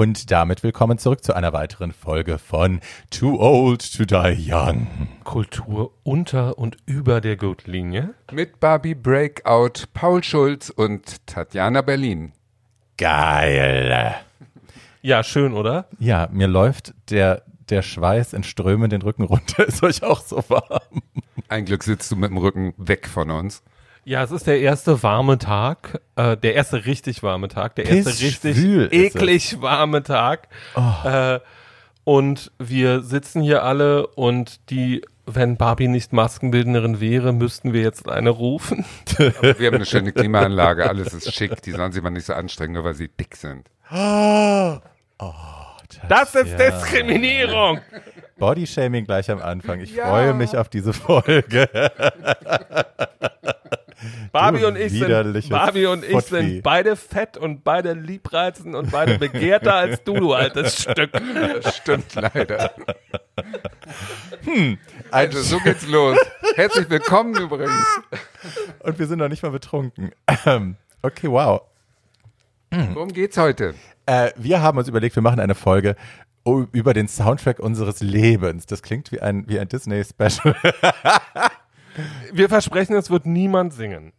Und damit willkommen zurück zu einer weiteren Folge von Too Old to Die Young. Kultur unter und über der Gürtellinie. Mit Barbie Breakout, Paul Schulz und Tatjana Berlin. Geil. Ja, schön, oder? Ja, mir läuft der, der Schweiß in Strömen den Rücken runter. Ist euch auch so warm? Ein Glück sitzt du mit dem Rücken weg von uns. Ja, es ist der erste warme Tag, äh, der erste richtig warme Tag, der erste richtig eklig warme Tag. Äh, und wir sitzen hier alle und die, wenn Barbie nicht Maskenbildnerin wäre, müssten wir jetzt eine rufen. Wir haben eine schöne Klimaanlage, alles ist schick. Die sollen sich mal nicht so anstrengen, nur weil sie dick sind. Das ist Diskriminierung. Bodyshaming gleich am Anfang. Ich freue mich auf diese Folge. Barbie und ich sind, Barbie und ich sind beide fett und beide liebreizend und beide begehrter als du, du altes Stück. Das stimmt leider. Also, so geht's los. Herzlich willkommen übrigens. Und wir sind noch nicht mal betrunken. Ähm, Okay, wow. Worum geht's heute? Äh, wir haben uns überlegt, wir machen eine Folge o- über den Soundtrack unseres Lebens. Das klingt wie ein, wie ein Disney-Special. Wir versprechen, es wird niemand singen.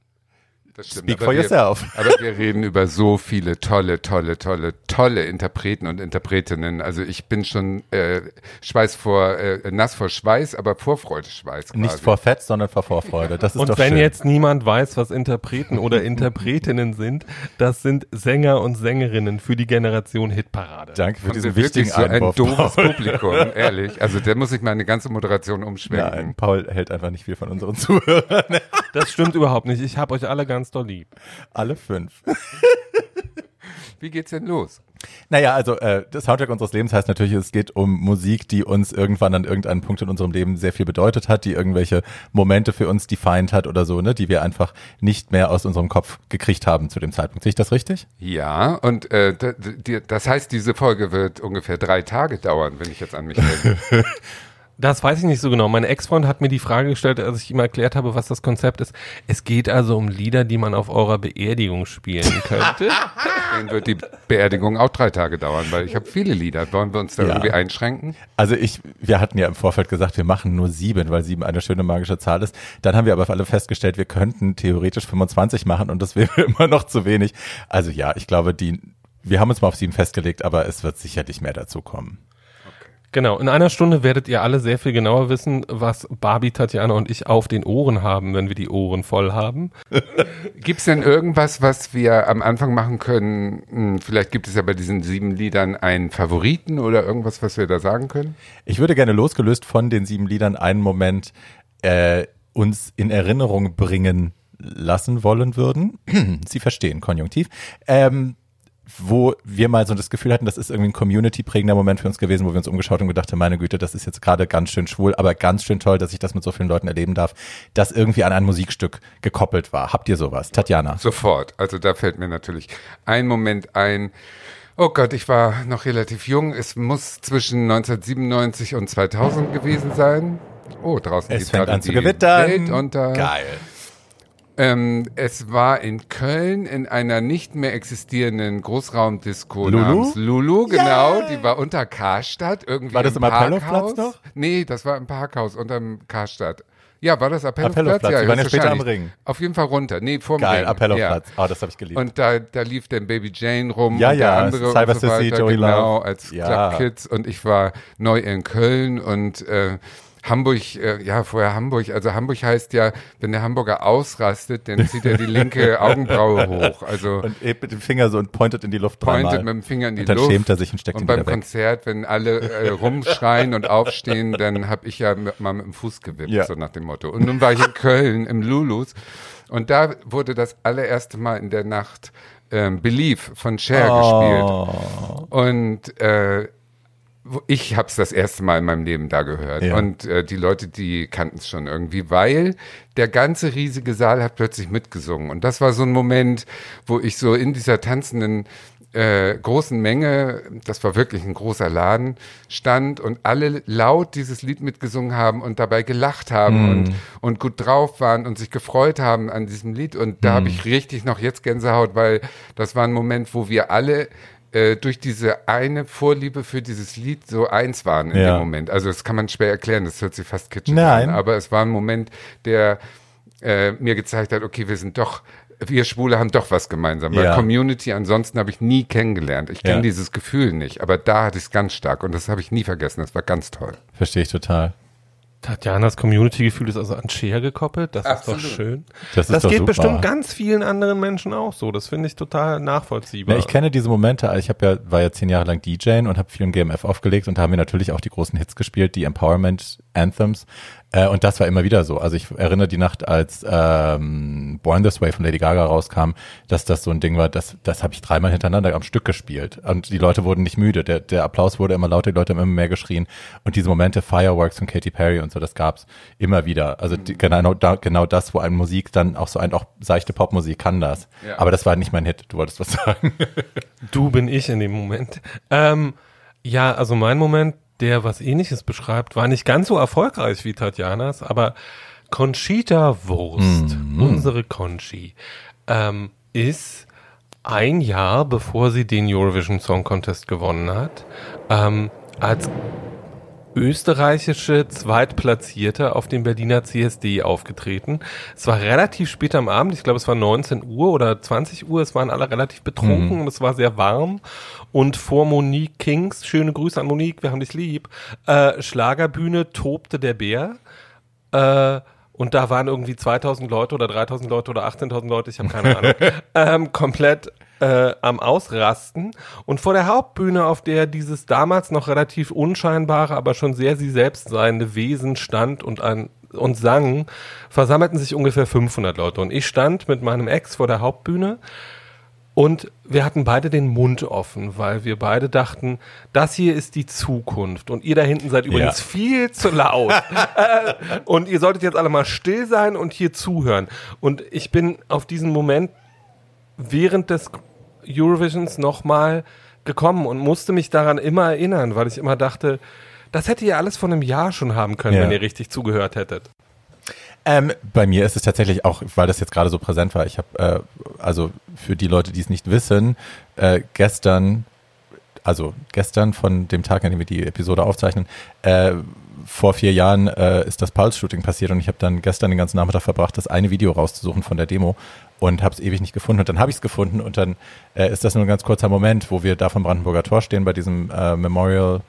Das stimmt. Speak for wir, yourself. Aber wir reden über so viele tolle, tolle, tolle, tolle Interpreten und Interpretinnen. Also ich bin schon äh, Schweiß vor, äh, nass vor Schweiß, aber Vorfreude Schweiß quasi. Nicht vor Fett, sondern vor Vorfreude. Das ist Und doch wenn schön. jetzt niemand weiß, was Interpreten oder Interpretinnen sind, das sind Sänger und Sängerinnen für die Generation Hitparade. Danke für Haben diesen wichtigen so ein doofes Paul. Publikum, ehrlich. Also der muss sich meine ganze Moderation umschwenken. Nein, Paul hält einfach nicht viel von unseren Zuhörern. Das stimmt überhaupt nicht. Ich habe euch alle ganz doll lieb. Alle fünf. Wie geht's denn los? Naja, also äh, das Soundtrack unseres Lebens heißt natürlich, es geht um Musik, die uns irgendwann an irgendeinem Punkt in unserem Leben sehr viel bedeutet hat, die irgendwelche Momente für uns defined hat oder so, ne, die wir einfach nicht mehr aus unserem Kopf gekriegt haben zu dem Zeitpunkt. Sehe ich das richtig? Ja, und äh, das heißt, diese Folge wird ungefähr drei Tage dauern, wenn ich jetzt an mich denke. Das weiß ich nicht so genau. Mein Ex-Freund hat mir die Frage gestellt, als ich ihm erklärt habe, was das Konzept ist. Es geht also um Lieder, die man auf eurer Beerdigung spielen könnte. Dann wird die Beerdigung auch drei Tage dauern, weil ich habe viele Lieder. Wollen wir uns da Ja. irgendwie einschränken? Also ich, wir hatten ja im Vorfeld gesagt, wir machen nur sieben, weil sieben eine schöne magische Zahl ist. Dann haben wir aber auf alle festgestellt, wir könnten theoretisch 25 machen und das wäre immer noch zu wenig. Also ja, ich glaube, die, wir haben uns mal auf sieben festgelegt, aber es wird sicherlich mehr dazu kommen. Genau, in einer Stunde werdet ihr alle sehr viel genauer wissen, was Barbie, Tatjana und ich auf den Ohren haben, wenn wir die Ohren voll haben. Gibt's denn irgendwas, was wir am Anfang machen können? Hm, vielleicht gibt es ja bei diesen sieben Liedern einen Favoriten oder irgendwas, was wir da sagen können? Ich würde gerne losgelöst von den sieben Liedern einen Moment äh, uns in Erinnerung bringen lassen wollen würden. Sie verstehen, Konjunktiv. Ähm, wo wir mal so das Gefühl hatten, das ist irgendwie ein community-prägender Moment für uns gewesen, wo wir uns umgeschaut haben und gedacht haben, meine Güte, das ist jetzt gerade ganz schön schwul, aber ganz schön toll, dass ich das mit so vielen Leuten erleben darf, das irgendwie an ein Musikstück gekoppelt war. Habt ihr sowas? Tatjana? Sofort. Also da fällt mir natürlich ein Moment ein. Oh Gott, ich war noch relativ jung. Es muss zwischen 1997 und 2000 gewesen sein. Oh, draußen Es geht fängt gerade an zu die gewittern. Welt unter. Geil. Ähm, es war in Köln in einer nicht mehr existierenden Großraumdisco Lulu? namens Lulu, genau. Die war unter Karstadt irgendwie War das im im Parkhaus. noch? Nee, das war im Parkhaus unterm Karstadt. Ja, war das Appellhofplatz? Appellhofplatz, die waren ja später am. Ring. Auf jeden Fall runter. Nee, vorm Geil, Ring. Appellhofplatz. Ja. Oh, das habe ich geliebt. Und da, da lief dann Baby Jane rum Ja, und ja, der andere Cyber und so Sissy, weiter, Joey genau, Love. als Ja. Club Kids und ich war neu in Köln und äh, Hamburg, äh, ja, vorher Hamburg, also Hamburg heißt ja, wenn der Hamburger ausrastet, dann zieht er die linke Augenbraue hoch, also und hebt mit dem Finger so und pointet in die Luft pointet dreimal. mit dem Finger in die Und dann Luft. schämt er sich und steckt und ihn beim wieder weg. Konzert, wenn alle äh, rumschreien und aufstehen, dann habe ich ja mit, mal mit dem Fuß gewippt, Ja. so nach dem Motto. Und nun war ich in Köln im Lulus und da wurde das allererste Mal in der Nacht ähm, Believe von Cher Oh. gespielt. Und äh, ich habe es das erste Mal in meinem Leben da gehört. Ja. Und äh, die Leute, die kannten es schon irgendwie, weil der ganze riesige Saal hat plötzlich mitgesungen. Und das war so ein Moment, wo ich so in dieser tanzenden äh, großen Menge, das war wirklich ein großer Laden, stand und alle laut dieses Lied mitgesungen haben und dabei gelacht haben und, und gut drauf waren und sich gefreut haben an diesem Lied. Und da habe ich richtig noch jetzt Gänsehaut, weil das war ein Moment, wo wir alle äh, durch diese eine Vorliebe für dieses Lied so eins waren in Ja. dem Moment. Also das kann man schwer erklären, das hört sich fast kitschig Nein. an, aber es war ein Moment, der äh, mir gezeigt hat, okay, wir sind doch, wir Schwule haben doch was gemeinsam. Weil Ja. Community ansonsten habe ich nie kennengelernt. Ich kenne Ja. dieses Gefühl nicht, aber da hatte ich es ganz stark und das habe ich nie vergessen. Das war ganz toll. Verstehe ich total. Tatjanas Community-Gefühl ist also an Cher gekoppelt. Das Absolut. ist doch schön. Das ist das doch geht super. bestimmt ganz vielen anderen Menschen auch so. Das finde ich total nachvollziehbar. Ja, ich kenne diese Momente, also ich habe ja, war ja zehn Jahre lang DJ und habe viel im GMF aufgelegt und da haben wir natürlich auch die großen Hits gespielt, die Empowerment Anthems. Äh, und das war immer wieder so. Also ich erinnere die Nacht, als ähm, Born This Way von Lady Gaga rauskam, dass das so ein Ding war, das, das habe ich dreimal hintereinander am Stück gespielt. Und die Leute wurden nicht müde. Der, der Applaus wurde immer lauter, die Leute haben immer mehr geschrien. Und diese Momente, Fireworks von Katy Perry und so, das gab's immer wieder. Also die, genau, da, genau das, wo eine Musik dann auch so ein, auch seichte Popmusik kann das. Ja. Aber das war nicht mein Hit. Du wolltest was sagen. Du bin ich in dem Moment. Ähm, ja, also mein Moment, der was ähnliches beschreibt, war nicht ganz so erfolgreich wie Tatjanas, aber Conchita Wurst, unsere Conchi, ähm, ist ein Jahr bevor sie den Eurovision Song Contest gewonnen hat, ähm, als österreichische Zweitplatzierte auf dem Berliner CSD aufgetreten. Es war relativ spät am Abend, ich glaube es war 19 Uhr oder 20 Uhr, es waren alle relativ betrunken und es war sehr warm. Und vor Monique Kings, schöne Grüße an Monique, wir haben dich lieb, äh, Schlagerbühne tobte der Bär. Äh, und da waren irgendwie 2000 Leute oder 3000 Leute oder 18.000 Leute, ich habe keine Ahnung, ähm, komplett äh, am Ausrasten. Und vor der Hauptbühne, auf der dieses damals noch relativ unscheinbare, aber schon sehr sie selbst seiende Wesen stand und ein und sang, versammelten sich ungefähr 500 Leute. Und ich stand mit meinem Ex vor der Hauptbühne und wir hatten beide den Mund offen, weil wir beide dachten, das hier ist die Zukunft. Und ihr da hinten seid übrigens Ja. viel zu laut. äh, und ihr solltet jetzt alle mal still sein und hier zuhören. Und ich bin auf diesen Moment während des Eurovisions nochmal gekommen und musste mich daran immer erinnern, weil ich immer dachte, das hätte ihr alles vor einem Jahr schon haben können, Ja. wenn ihr richtig zugehört hättet. Ähm, bei mir ist es tatsächlich auch, weil das jetzt gerade so präsent war. Ich habe, äh, also für die Leute, die es nicht wissen, äh, gestern, also gestern von dem Tag, an dem wir die Episode aufzeichnen, äh, vor vier Jahren äh, ist das Pulse-Shooting passiert und ich habe dann gestern den ganzen Nachmittag verbracht, das eine Video rauszusuchen von der Demo und habe es ewig nicht gefunden und dann habe ich es gefunden und dann äh, ist das nur ein ganz kurzer Moment, wo wir da vom Brandenburger Tor stehen bei diesem äh, Memorial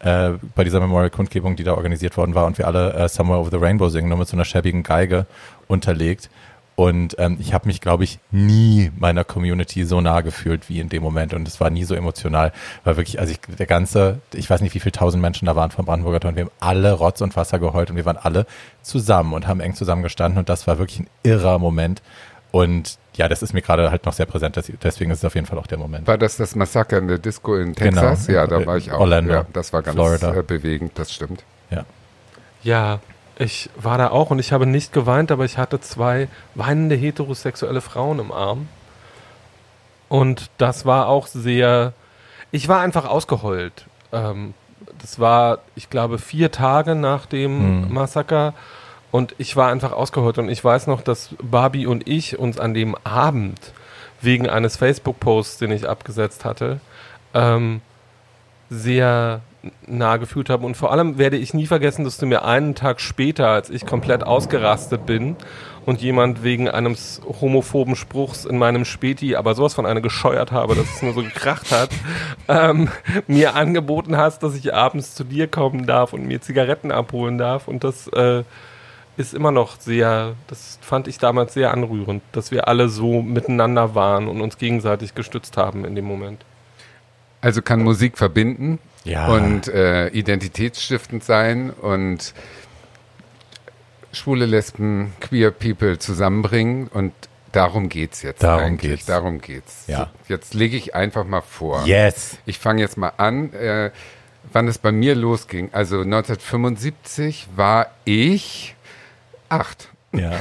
äh, bei dieser Memorial-Kundgebung, die da organisiert worden war und wir alle äh, Somewhere Over the Rainbow singen, nur mit so einer schäbigen Geige unterlegt. Und ähm, ich habe mich, glaube ich, nie meiner Community so nah gefühlt wie in dem Moment. Und es war nie so emotional. War wirklich, also ich, der ganze, ich weiß nicht, wie viele tausend Menschen da waren vom Brandenburger Tor und wir haben alle Rotz und Wasser geheult und wir waren alle zusammen und haben eng zusammen gestanden und das war wirklich ein irrer Moment. Und ja, das ist mir gerade halt noch sehr präsent, deswegen ist es auf jeden Fall auch der Moment. War das das Massaker in der Disco in Texas? Genau. Ja, da war ich auch. Orlando, ja, das war ganz Florida. äh, bewegend, das stimmt. Ja. Ja, ich war da auch und ich habe nicht geweint, aber ich hatte zwei weinende heterosexuelle Frauen im Arm. Und das war auch sehr. Ich war einfach ausgeheult. Ähm, das war, ich glaube, vier Tage nach dem Hm. Massaker. Und ich war einfach ausgeheult. Und ich weiß noch, dass Barbie und ich uns an dem Abend wegen eines Facebook-Posts, den ich abgesetzt hatte, ähm, sehr nah gefühlt haben. Und vor allem werde ich nie vergessen, dass du mir einen Tag später, als ich komplett ausgerastet bin und jemand wegen eines homophoben Spruchs in meinem Späti, aber sowas von einer gescheuert habe, dass es nur so gekracht hat, ähm, mir angeboten hast, dass ich abends zu dir kommen darf und mir Zigaretten abholen darf. Und das äh, ist immer noch sehr, das fand ich damals sehr anrührend, dass wir alle so miteinander waren und uns gegenseitig gestützt haben in dem Moment. Also kann Musik verbinden Ja. und äh, identitätsstiftend sein und schwule Lesben, queer People zusammenbringen und darum geht's jetzt Darum eigentlich. geht's. Darum geht's. Ja. So, jetzt lege ich einfach mal vor. Yes. Ich fange jetzt mal an, äh, wann es bei mir losging. Also 1975 war ich acht Ja.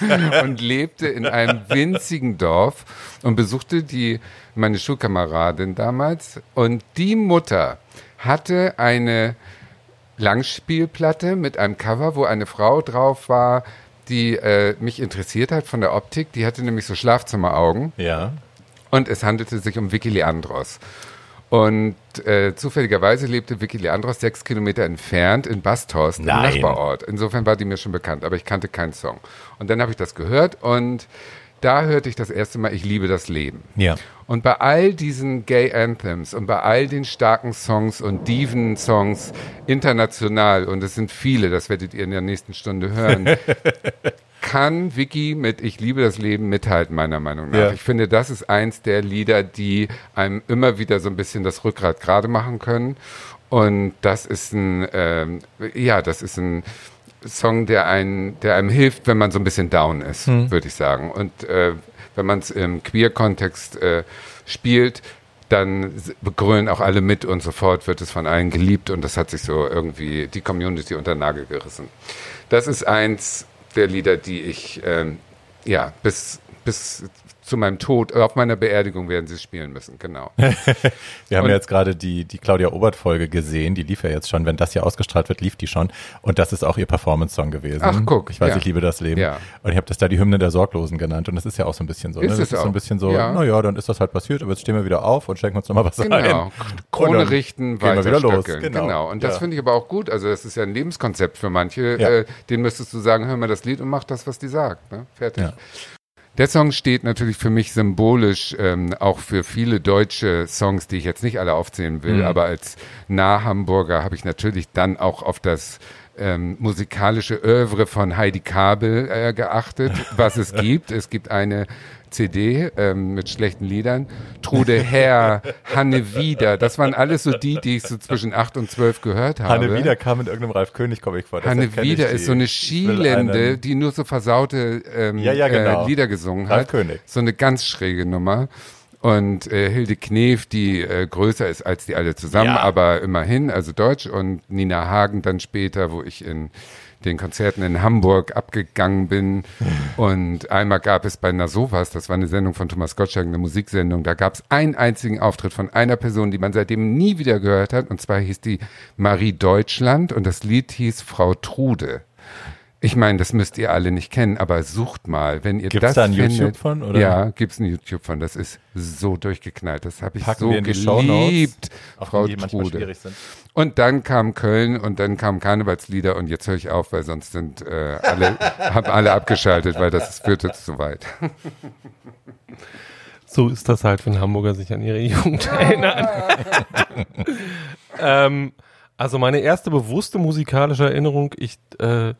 und lebte in einem winzigen Dorf und besuchte die, meine Schulkameradin damals. Und die Mutter hatte eine Langspielplatte mit einem Cover, wo eine Frau drauf war, die äh, mich interessiert hat von der Optik. Die hatte nämlich so Schlafzimmeraugen. Ja. Und es handelte sich um Vicky Leandros. Und äh, zufälligerweise lebte Vicky Leandros sechs Kilometer entfernt in Basthorst, Nein. im Nachbarort. Insofern war die mir schon bekannt, aber ich kannte keinen Song. Und dann habe ich das gehört und da hörte ich das erste Mal, ich liebe das Leben. Ja. Und bei all diesen Gay Anthems und bei all den starken Songs und Diven-Songs international, und es sind viele, das werdet ihr in der nächsten Stunde hören, kann Vicky mit Ich liebe das Leben mithalten, meiner Meinung nach. Ja. Ich finde, das ist eins der Lieder, die einem immer wieder so ein bisschen das Rückgrat gerade machen können. Und das ist ein, ähm, ja, das ist ein Song, der, einen, der einem hilft, wenn man so ein bisschen down ist, würde ich sagen. Und äh, wenn man es im Queer-Kontext äh, spielt, dann grölen auch alle mit und sofort wird es von allen geliebt und das hat sich so irgendwie die Community unter den Nagel gerissen. Das ist eins der Lieder, die ich ähm, ja bis bis zu meinem Tod, auf meiner Beerdigung werden sie spielen müssen, genau. Wir haben Und- ja jetzt gerade die, die Claudia Obert-Folge gesehen, die lief ja jetzt schon, wenn das hier ausgestrahlt wird, lief die schon. Und das ist auch ihr Performance-Song gewesen. Ach, guck, Ich weiß, ja. ich liebe das Leben. Ja. Und ich habe das da die Hymne der Sorglosen genannt. Und das ist ja auch so ein bisschen so. Ist ne? es Das ist so auch. ein bisschen so, Ja. naja, dann ist das halt passiert, aber jetzt stehen wir wieder auf und schenken uns nochmal was ein. Genau. Und Krone richten, gehen wir wieder los. Genau. Genau. Und das finde ich aber auch gut. Also das ist ja ein Lebenskonzept für manche. Äh, denen müsstest du sagen, hör mal das Lied und mach das, was die sagt. Ne? Fertig. Der Song steht natürlich für mich symbolisch ähm, auch für viele deutsche Songs, die ich jetzt nicht alle aufzählen will, Mhm. aber als Nah-Hamburger habe ich natürlich dann auch auf das ähm, musikalische Oeuvre von Heidi Kabel äh, geachtet, was es gibt. Es gibt eine CD ähm, mit schlechten Liedern. Trude Herr, Hanne Wieder, das waren alles so die, die ich so zwischen acht und zwölf gehört habe. Hanne Wieder kam in irgendeinem Ralf König-Comic vor. Hanne deshalb kenn ich Wieder ist so eine Ich Schielende, einen- die nur so versaute ähm, Ja, ja, genau. äh, Lieder gesungen Ralf hat. König. So eine ganz schräge Nummer. Und äh, Hilde Knef, die äh, größer ist als die alle zusammen, Ja. aber immerhin, also Deutsch. Und Nina Hagen dann später, wo ich in den Konzerten in Hamburg abgegangen bin. Und einmal gab es bei Nasovas, das war eine Sendung von Thomas Gottschalk, eine Musiksendung, da gab es einen einzigen Auftritt von einer Person, die man seitdem nie wieder gehört hat. Und zwar hieß die Marie Deutschland und das Lied hieß Frau Trude. Ich meine, das müsst ihr alle nicht kennen, aber sucht mal, wenn ihr Gibt's das da ein findet. YouTube von, oder? Ja, gibt's ein YouTube von. Das ist so durchgeknallt. Das habe ich Packen so die Shownotes, geliebt, auch Frau die manchmal Trude. schwierig sind. Und dann kam Köln und dann kamen Karnevalslieder und jetzt höre ich auf, weil sonst sind äh, alle, haben alle abgeschaltet, weil das führte zu weit. So ist das halt, wenn Hamburger sich an ihre Jugend erinnern. ähm, also meine erste bewusste musikalische Erinnerung, ich, äh,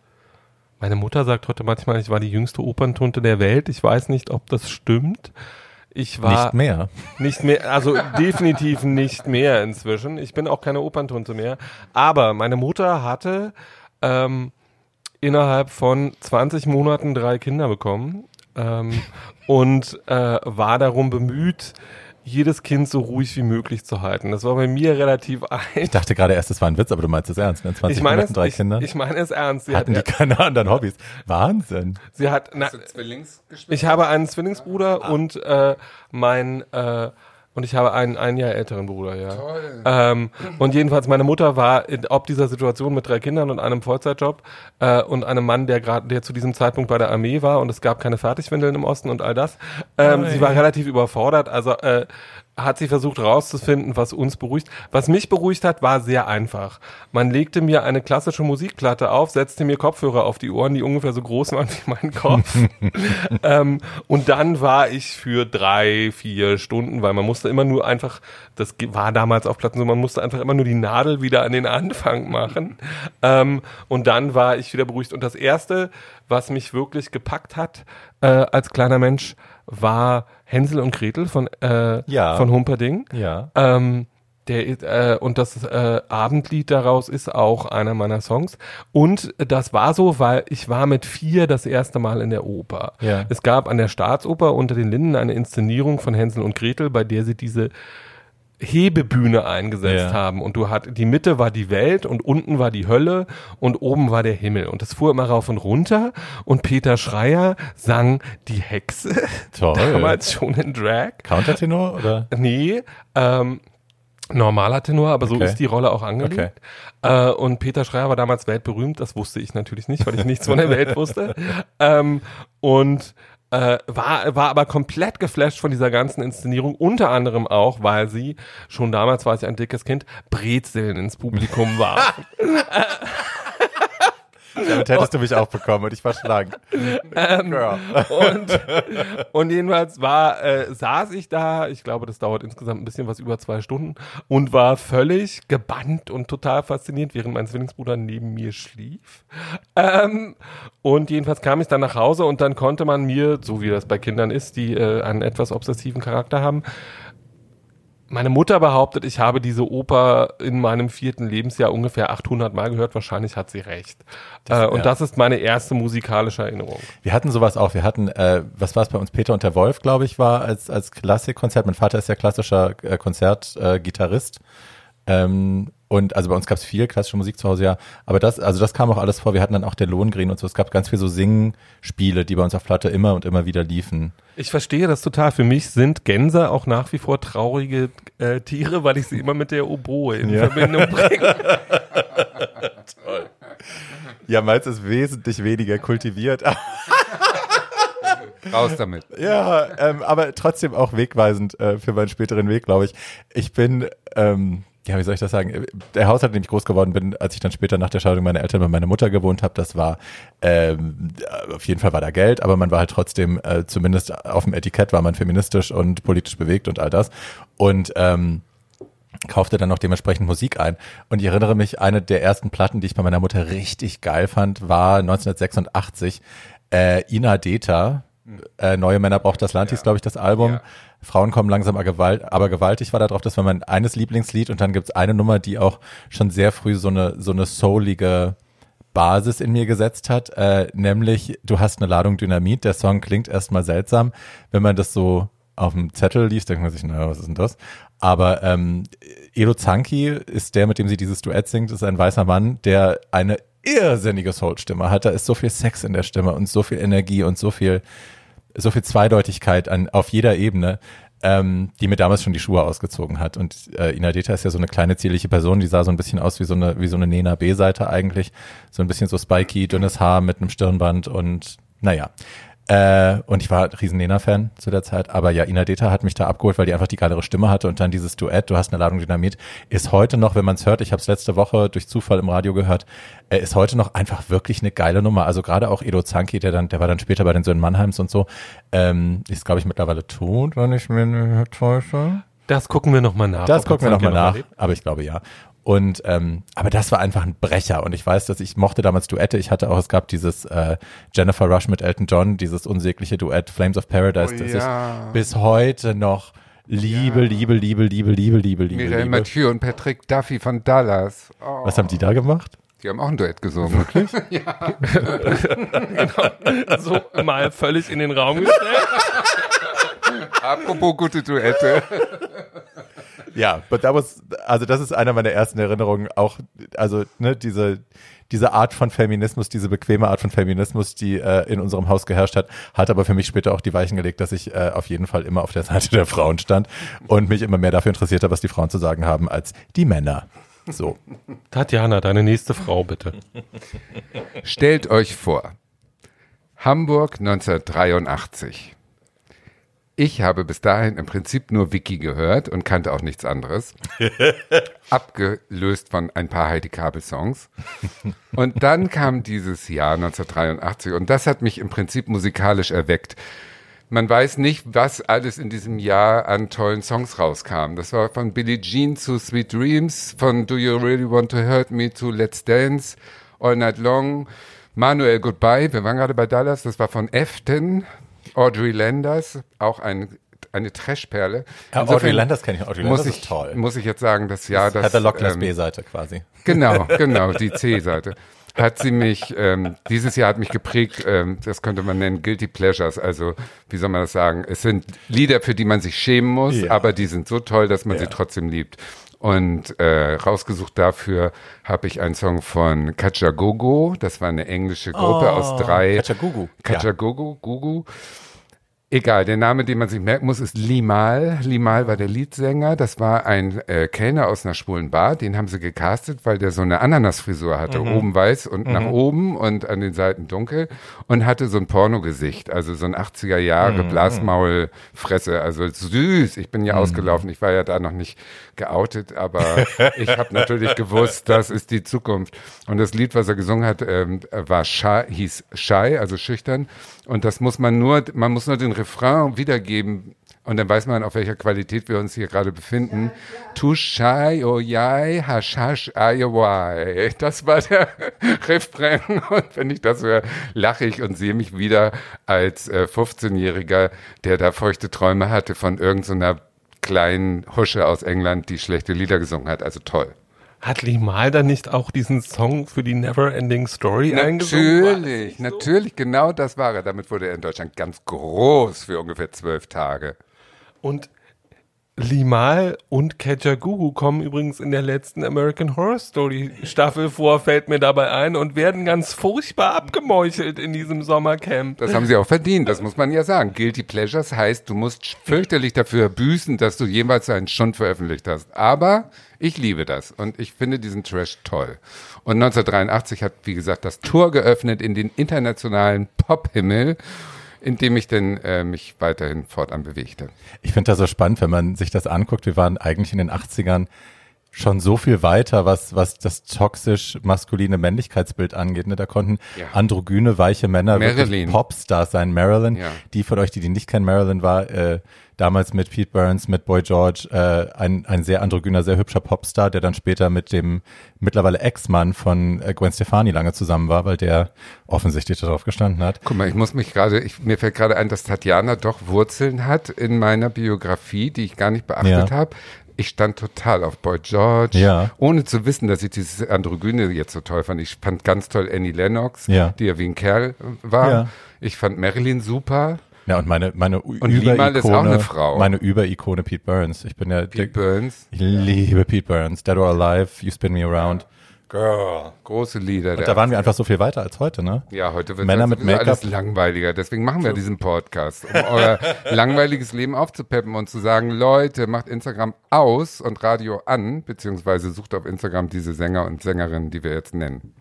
meine Mutter sagt heute manchmal, ich war die jüngste Operntunte der Welt. Ich weiß nicht, ob das stimmt. Ich war Nicht mehr. nicht mehr, also definitiv nicht mehr inzwischen. Ich bin auch keine Operntunte mehr. Aber meine Mutter hatte ähm, innerhalb von 20 Monaten drei Kinder bekommen ähm, und äh, war darum bemüht, jedes Kind so ruhig wie möglich zu halten. Das war bei mir relativ ein. Ich dachte gerade erst, das war ein Witz, aber du meinst es ernst. Ne? 20 Ich meine, es, drei ich, Kinder. ich meine es ernst. Sie hatten die hat, keine anderen Hobbys. Wahnsinn. sie hat, na? Ich habe einen Zwillingsbruder Ah. und äh, mein äh, und ich habe einen ein Jahr älteren Bruder, ja. Toll. Ähm, und jedenfalls meine Mutter war in, ob dieser Situation mit drei Kindern und einem Vollzeitjob äh, und einem Mann, der gerade, der zu diesem Zeitpunkt bei der Armee war und es gab keine Fertigwindeln im Osten und all das. Ähm, sie war relativ überfordert, also äh, hat sie versucht rauszufinden, was uns beruhigt. Was mich beruhigt hat, war sehr einfach. Man legte mir eine klassische Musikplatte auf, setzte mir Kopfhörer auf die Ohren, die ungefähr so groß waren wie mein Kopf. ähm, und dann war ich für drei, vier Stunden, weil man musste immer nur einfach, das war damals auf Platten so, man musste einfach immer nur die Nadel wieder an den Anfang machen. Ähm, und dann war ich wieder beruhigt. Und das erste, was mich wirklich gepackt hat äh, als kleiner Mensch, war Hänsel und Gretel von, äh, Ja. von Humperding. Ja. Ähm, der, äh, und das äh, Abendlied daraus ist auch einer meiner Songs. Und das war so, weil ich war mit vier das erste Mal in der Oper. Ja. Es gab an der Staatsoper unter den Linden eine Inszenierung von Hänsel und Gretel, bei der sie diese Hebebühne eingesetzt Ja. haben und du hat die Mitte war die Welt und unten war die Hölle und oben war der Himmel und das fuhr immer rauf und runter und Peter Schreier sang die Hexe Toll. damals schon in Drag Countertenor oder? Nee, ähm, normaler Tenor, aber so Okay. ist die Rolle auch angelegt. Äh, und Peter Schreier war damals weltberühmt, das wusste ich natürlich nicht, weil ich nichts von der Welt wusste. Ähm, und Äh, war, war aber komplett geflasht von dieser ganzen Inszenierung, unter anderem auch, weil sie, schon damals war sie ein dickes Kind, Brezeln ins Publikum warf. Damit hättest du mich auch bekommen und ich war schlank. Ähm, und, und jedenfalls war, äh, saß ich da, ich glaube, das dauert insgesamt ein bisschen was über zwei Stunden und war völlig gebannt und total fasziniert, während mein Zwillingsbruder neben mir schlief. Ähm, und jedenfalls kam ich dann nach Hause und dann konnte man mir, so wie das bei Kindern ist, die äh, einen etwas obsessiven Charakter haben, meine Mutter behauptet, ich habe diese Oper in meinem vierten Lebensjahr ungefähr 800 Mal gehört. Wahrscheinlich hat sie recht. Das- äh, und ja. das ist meine erste musikalische Erinnerung. Wir hatten sowas auch. Wir hatten, äh, was war es bei uns? Peter und der Wolf, glaube ich, war als, als Klassikkonzert. Mein Vater ist ja klassischer äh, Konzertgitarrist. Äh, Gitarrist. ähm, und also bei uns gab es viel klassische Musik zu Hause, ja. Aber das, also das kam auch alles vor. Wir hatten dann auch der Lohengrin und so. Es gab ganz viel so Singspiele, die bei uns auf Platte immer und immer wieder liefen. Ich verstehe das total. Für mich sind Gänse auch nach wie vor traurige äh, Tiere, weil ich sie immer mit der Oboe in Ja. Verbindung bringe. Ja, meins ist wesentlich weniger kultiviert. Raus damit. Ja, ähm, aber trotzdem auch wegweisend äh, für meinen späteren Weg, glaube ich. Ich bin, ähm, ja, wie soll ich das sagen? Der Haushalt, in dem ich groß geworden bin, als ich dann später nach der Scheidung meiner Eltern bei meiner Mutter gewohnt habe, das war, ähm, auf jeden Fall war da Geld, aber man war halt trotzdem, äh, zumindest auf dem Etikett war man feministisch und politisch bewegt und all das. Und ähm, kaufte dann noch dementsprechend Musik ein. Und ich erinnere mich, eine der ersten Platten, die ich bei meiner Mutter richtig geil fand, war 1986 äh, Ina Deta. Äh, Neue Männer braucht das Land, hieß, glaube ich, das Album. Ja. Frauen kommen langsam aber, gewalt, aber gewaltig war da drauf. Das war mein eines Lieblingslied. Und dann gibt's eine Nummer, die auch schon sehr früh so eine, so eine soulige Basis in mir gesetzt hat, äh, nämlich du hast eine Ladung Dynamit. Der Song klingt erstmal seltsam, wenn man das so auf dem Zettel liest, denkt man sich, naja, was ist denn das? Aber ähm, Elo Zanki ist der, mit dem sie dieses Duett singt, ist ein weißer Mann, der eine irrsinnige Soul-Stimme hat. Da ist so viel Sex in der Stimme und so viel Energie und so viel, so viel Zweideutigkeit an, auf jeder Ebene, ähm, die mir damals schon die Schuhe ausgezogen hat. Und äh, Ina Deta ist ja so eine kleine zierliche Person, die sah so ein bisschen aus wie so eine, wie so eine Nena B-Seite eigentlich. So ein bisschen so spiky, dünnes Haar mit einem Stirnband und naja. Äh, und ich war riesen Nena-Fan zu der Zeit. Aber ja, Ina Deta hat mich da abgeholt, weil die einfach die geilere Stimme hatte. Und dann dieses Duett, du hast eine Ladung Dynamit, ist heute noch, wenn man es hört, ich habe es letzte Woche durch Zufall im Radio gehört, äh, ist heute noch einfach wirklich eine geile Nummer. Also gerade auch Edo Zanki, der dann, der war dann später bei den Söhnen Mannheims und so, ähm, ist, glaube ich, mittlerweile tot, wenn ich mich nicht täusche. Das gucken wir nochmal nach. Das gucken wir nochmal noch nach, aber ich glaube ja. Und ähm, aber das war einfach ein Brecher und ich weiß, dass ich mochte damals Duette. Ich hatte auch, es gab dieses äh, Jennifer Rush mit Elton John, dieses unsägliche Duett Flames of Paradise, Oh das ja. ich bis heute noch liebe, liebe, liebe, liebe, liebe, liebe, liebe, Mireille liebe. Mathieu und Patrick Duffy von Dallas. Oh, Was haben die da gemacht? die haben auch ein Duett gesungen. So mal völlig in den Raum gestellt. Apropos gute Duette. Ja, but that was, also das ist einer meiner ersten Erinnerungen, auch, also, ne, diese, diese Art von Feminismus, diese bequeme Art von Feminismus, die äh, in unserem Haus geherrscht hat, hat aber für mich später auch die Weichen gelegt, dass ich äh, auf jeden Fall immer auf der Seite der Frauen stand und mich immer mehr dafür interessierte, was die Frauen zu sagen haben, als die Männer. So. Tatjana, deine nächste Frau, bitte. Stellt euch vor, Hamburg 1983. Ich habe bis dahin im Prinzip nur Wiki gehört und kannte auch nichts anderes. Abgelöst von ein paar Heidi Kabel-Songs. Und dann kam dieses Jahr 1983 und das hat mich im Prinzip musikalisch erweckt. Man weiß nicht, was alles in diesem Jahr an tollen Songs rauskam. Das war von Billie Jean zu Sweet Dreams, von Do You Really Want to Hurt Me zu Let's Dance, All Night Long, Manuel Goodbye, wir waren gerade bei Dallas, das war von Efton, Audrey Landers, auch ein, eine Trashperle. Ja, Insofern Audrey Landers kenne ich. Audrey muss Landers ich, ist toll. Muss ich jetzt sagen, das Jahr, das... Heather Lockleys ähm, B-Seite quasi. Genau, genau, die C-Seite. Hat sie mich, ähm, dieses Jahr hat mich geprägt, ähm, das könnte man nennen, Guilty Pleasures. Also, wie soll man das sagen? Es sind Lieder, für die man sich schämen muss, Ja. aber die sind so toll, dass man Ja. sie trotzdem liebt. Und äh, rausgesucht dafür habe ich einen Song von Kachagogo. Das war eine englische Gruppe Oh, aus drei. Kachagugu. Kachagogo, Gugu. Egal, der Name, den man sich merken muss, ist Limal. Limal war der Leadsänger. Das war ein äh, Kellner aus einer schwulen Bar. Den haben sie gecastet, weil der so eine Ananasfrisur hatte. Oben weiß und nach oben und an den Seiten dunkel. Und hatte so ein Pornogesicht. Also so ein 80er Jahre Blasmaulfresse. Also süß. Ich bin ja ausgelaufen. Ich war ja da noch nicht geoutet. Aber ich habe natürlich gewusst, das ist die Zukunft. Und das Lied, was er gesungen hat, ähm, war Shy, hieß Shy, also schüchtern. Und das muss man nur, man muss nur den Refrain wiedergeben. Und dann weiß man, auf welcher Qualität wir uns hier gerade befinden. Tu shy, oh yai, hash hash, ayawai. Das war der Refrain. Und wenn ich das höre, lache ich und sehe mich wieder als äh, 15-Jähriger, der da feuchte Träume hatte von irgendeiner kleinen Husche aus England, die schlechte Lieder gesungen hat. Also toll. Hat Limal dann nicht auch diesen Song für die Neverending Story eingesungen? War das Natürlich, so? natürlich, genau das war er. Damit wurde er in Deutschland ganz groß für ungefähr zwölf Tage. Und Limal und Kajagoogoo kommen übrigens in der letzten American Horror Story Staffel vor, fällt mir dabei ein, und werden ganz furchtbar abgemeuchelt in diesem Sommercamp. Das haben sie auch verdient, das muss man ja sagen. Guilty Pleasures heißt, du musst fürchterlich dafür büßen, dass du jemals einen Stund veröffentlicht hast. Aber ich liebe das und ich finde diesen Trash toll. Und 1983 hat, wie gesagt, das Tor geöffnet in den internationalen Pop-Himmel, in dem ich denn äh, mich weiterhin fortan bewegte. Ich finde das so spannend, wenn man sich das anguckt. Wir waren eigentlich in den 80ern schon so viel weiter, was, was das toxisch-maskuline Männlichkeitsbild angeht. Ne? Da konnten Ja. androgyne, weiche Männer wirklich Marilyn. Popstars sein. Marilyn, Ja. die von euch, die die nicht kennen, Marilyn war äh, damals mit Pete Burns, mit Boy George, äh, ein, ein sehr androgyner, sehr hübscher Popstar, der dann später mit dem mittlerweile Ex-Mann von äh, Gwen Stefani lange zusammen war, weil der offensichtlich darauf gestanden hat. Guck mal, ich muss mich gerade, mir fällt gerade ein, dass Tatjana doch Wurzeln hat in meiner Biografie, die ich gar nicht beachtet Ja. habe. Ich stand total auf Boy George, Ja. ohne zu wissen, dass ich dieses Androgyne jetzt so toll fand. Ich fand ganz toll Annie Lennox, Ja. die ja wie ein Kerl war. Ja. Ich fand Marilyn super. Ja, und meine, meine Und Limal ist auch eine Frau. Meine Überikone Pete Burns. Ich bin ja, Pete Burns, ich liebe Pete Burns. Dead or Alive, You Spin Me Around. Girl. große Lieder. Und da waren wir einfach so viel weiter als heute, ne? Ja, heute wird Männer mit Make-up. alles langweiliger. Deswegen machen wir diesen Podcast, um euer langweiliges Leben aufzupeppen und zu sagen, Leute, macht Instagram aus und Radio an, beziehungsweise sucht auf Instagram diese Sänger und Sängerinnen, die wir jetzt nennen.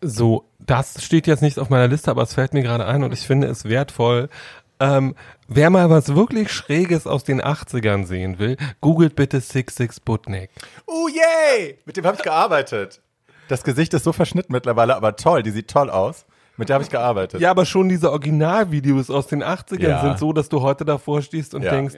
So, das steht jetzt nicht auf meiner Liste, aber es fällt mir gerade ein und ich finde es wertvoll. Ähm, wer mal was wirklich Schräges aus den 80ern sehen will, googelt bitte 66 Sputnik. Oh yay! Mit dem habe ich gearbeitet. Das Gesicht ist so verschnitten mittlerweile, aber toll. Die sieht toll aus. Mit der habe ich gearbeitet. Ja, aber schon diese Originalvideos aus den 80ern Ja. sind so, dass du heute davor stehst und Ja. denkst,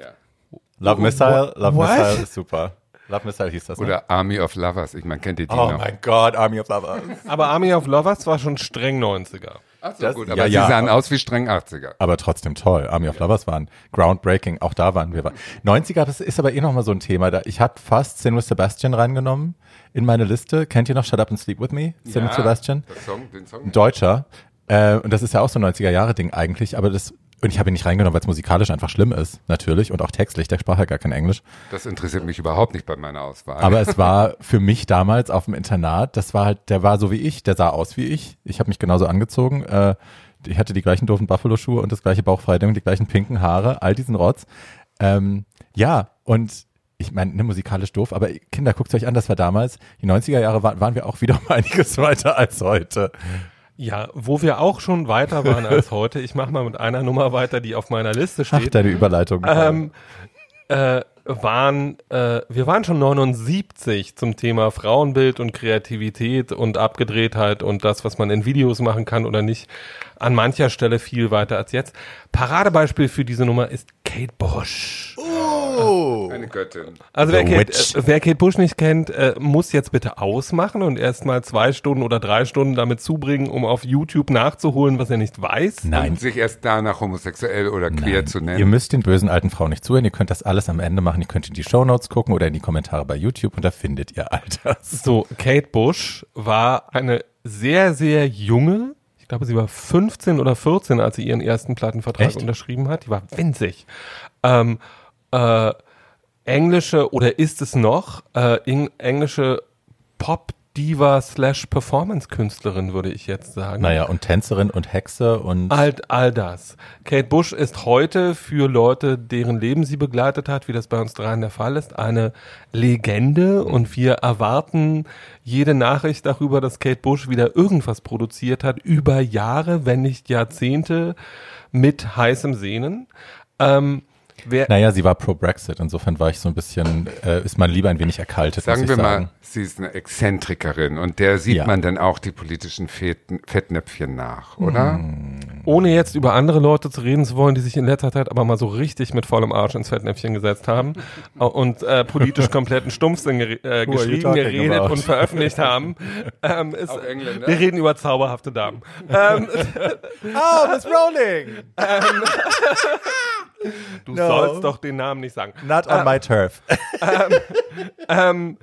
Love Missile, Love What? Missile ist super. Love Missile hieß das. Ne? Oder Army of Lovers. Ich meine, kennt ihr die Oh noch? mein Gott, Army of Lovers. aber Army of Lovers war schon streng 90er. Ach so, Das- gut, ja, aber ja, sie sahen aber- aus wie streng 80er. Aber trotzdem toll. Army of Lovers waren groundbreaking. Auch da waren wir. 90er, das ist aber eh nochmal so ein Thema. Da, ich habe fast Sin with Sebastian reingenommen in meine Liste. Kennt ihr noch Shut Up and Sleep with Me? Sin with Sebastian? Song, den Song. Ein Deutscher. Äh, und das ist ja auch so ein 90er-Jahre-Ding eigentlich. Aber das, und ich habe ihn nicht reingenommen, weil es musikalisch einfach schlimm ist. Natürlich. Und auch textlich. Der sprach ja gar kein Englisch. Das interessiert mich überhaupt nicht bei meiner Auswahl. Aber es war für mich damals auf dem Internat, das war halt, der war so wie ich, der sah aus wie ich. Ich habe mich genauso angezogen. Äh, ich hatte die gleichen doofen Buffalo-Schuhe und das gleiche Bauchfreiding und die gleichen pinken Haare, all diesen Rotz. Ähm, ja, und ich meine, ne, musikalisch doof, aber Kinder, guckt euch an, das war damals, die 90er Jahre waren, waren wir auch wieder um einiges weiter als heute. Ja, wo wir auch schon weiter waren als heute. Ich mache mal mit einer Nummer weiter, die auf meiner Liste Ach, steht. deine Überleitung. ähm, äh, waren, äh, wir waren schon 79 zum Thema Frauenbild und Kreativität und Abgedrehtheit und das, was man in Videos machen kann oder nicht, an mancher Stelle viel weiter als jetzt. Paradebeispiel für diese Nummer ist Kate Bush. oh. Eine Göttin. Also wer Kate, äh, wer Kate Bush nicht kennt, äh, muss jetzt bitte ausmachen und erst mal zwei Stunden oder drei Stunden damit zubringen, um auf YouTube nachzuholen, was er nicht weiß. Nein, Und sich erst danach homosexuell oder queer zu Ihr nennen. müsst den bösen alten Frauen nicht zuhören. Ihr könnt das alles am Ende machen. Ihr könnt in die Shownotes gucken oder in die Kommentare bei YouTube und da findet ihr all das. So, Kate Bush war eine sehr, sehr junge, ich glaube, sie war 15 oder 14, als sie ihren ersten Plattenvertrag Echt? unterschrieben hat. Die war winzig. Ähm, äh, englische, oder ist es noch, äh, eng- englische Pop- Diva slash Performance-Künstlerin, würde ich jetzt sagen. Naja, und Tänzerin und Hexe und. All, all das. Kate Bush ist heute für Leute, deren Leben sie begleitet hat, wie das bei uns dreien der Fall ist, eine Legende und wir erwarten jede Nachricht darüber, dass Kate Bush wieder irgendwas produziert hat, über Jahre, wenn nicht Jahrzehnte mit heißem Sehnen. Ähm, Wer naja, sie war pro Brexit, insofern war ich so ein bisschen, äh, ist man lieber ein wenig erkaltet. Sagen wir sagen. mal, sie ist eine Exzentrikerin und der sieht ja. man dann auch die politischen Fettnäpfchen nach, oder? Mm. Ohne jetzt über andere Leute zu reden zu wollen, die sich in letzter Zeit aber mal so richtig mit vollem Arsch ins Fettnäpfchen gesetzt haben und äh, politisch kompletten Stumpfsinn äh, geschrieben, geredet about? und veröffentlicht haben. Ähm, ist, wir reden über zauberhafte Damen. ähm, oh, Miss Rowling! Ähm, Du no. sollst doch den Namen nicht sagen. Not on ähm, my turf. Ähm, ähm,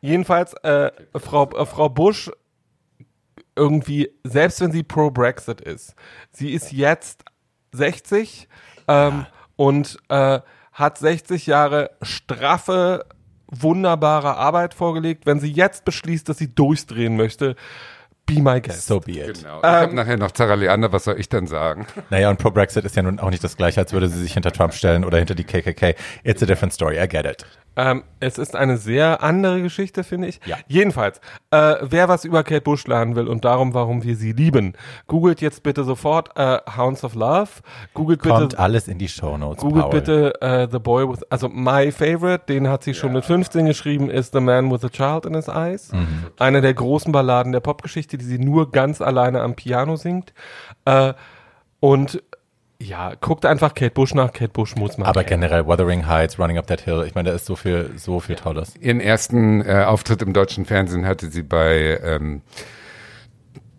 jedenfalls, äh, Frau, äh, Frau Bush irgendwie, selbst wenn sie pro Brexit ist, sie ist jetzt 60 ähm, und äh, hat 60 Jahre straffe, wunderbare Arbeit vorgelegt. Wenn sie jetzt beschließt, dass sie durchdrehen möchte, Be my guest. So be it. Genau. Ich ähm, habe nachher noch Zara Leander, was soll ich dann sagen? Naja, und Pro-Brexit ist ja nun auch nicht das gleiche, als würde sie sich hinter Trump stellen oder hinter die KKK. It's a different story, I get it. Ähm, es ist eine sehr andere Geschichte, finde ich. Ja. Jedenfalls, äh, wer was über Kate Bush lernen will und darum, warum wir sie lieben, googelt jetzt bitte sofort äh, Hounds of Love. Googelt Kommt bitte, alles in die Show Notes. Googelt Paul. bitte äh, The Boy with, also My Favorite, den hat sie ja. schon mit 15 geschrieben, ist The Man with a Child in His Eyes. Mhm. Eine der großen Balladen der Popgeschichte, die sie nur ganz alleine am Piano singt. Äh, und ja, guckt einfach Kate Bush nach. Kate Bush muss man. Aber kennen. generell Wuthering Heights, Running Up That Hill. Ich meine, da ist so viel, so viel Tolles. Ihren ersten äh, Auftritt im deutschen Fernsehen hatte sie bei ähm,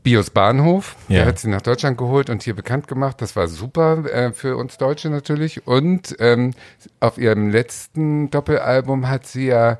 Bios Bahnhof. Ja. Der hat sie nach Deutschland geholt und hier bekannt gemacht. Das war super äh, für uns Deutsche natürlich. Und ähm, auf ihrem letzten Doppelalbum hat sie ja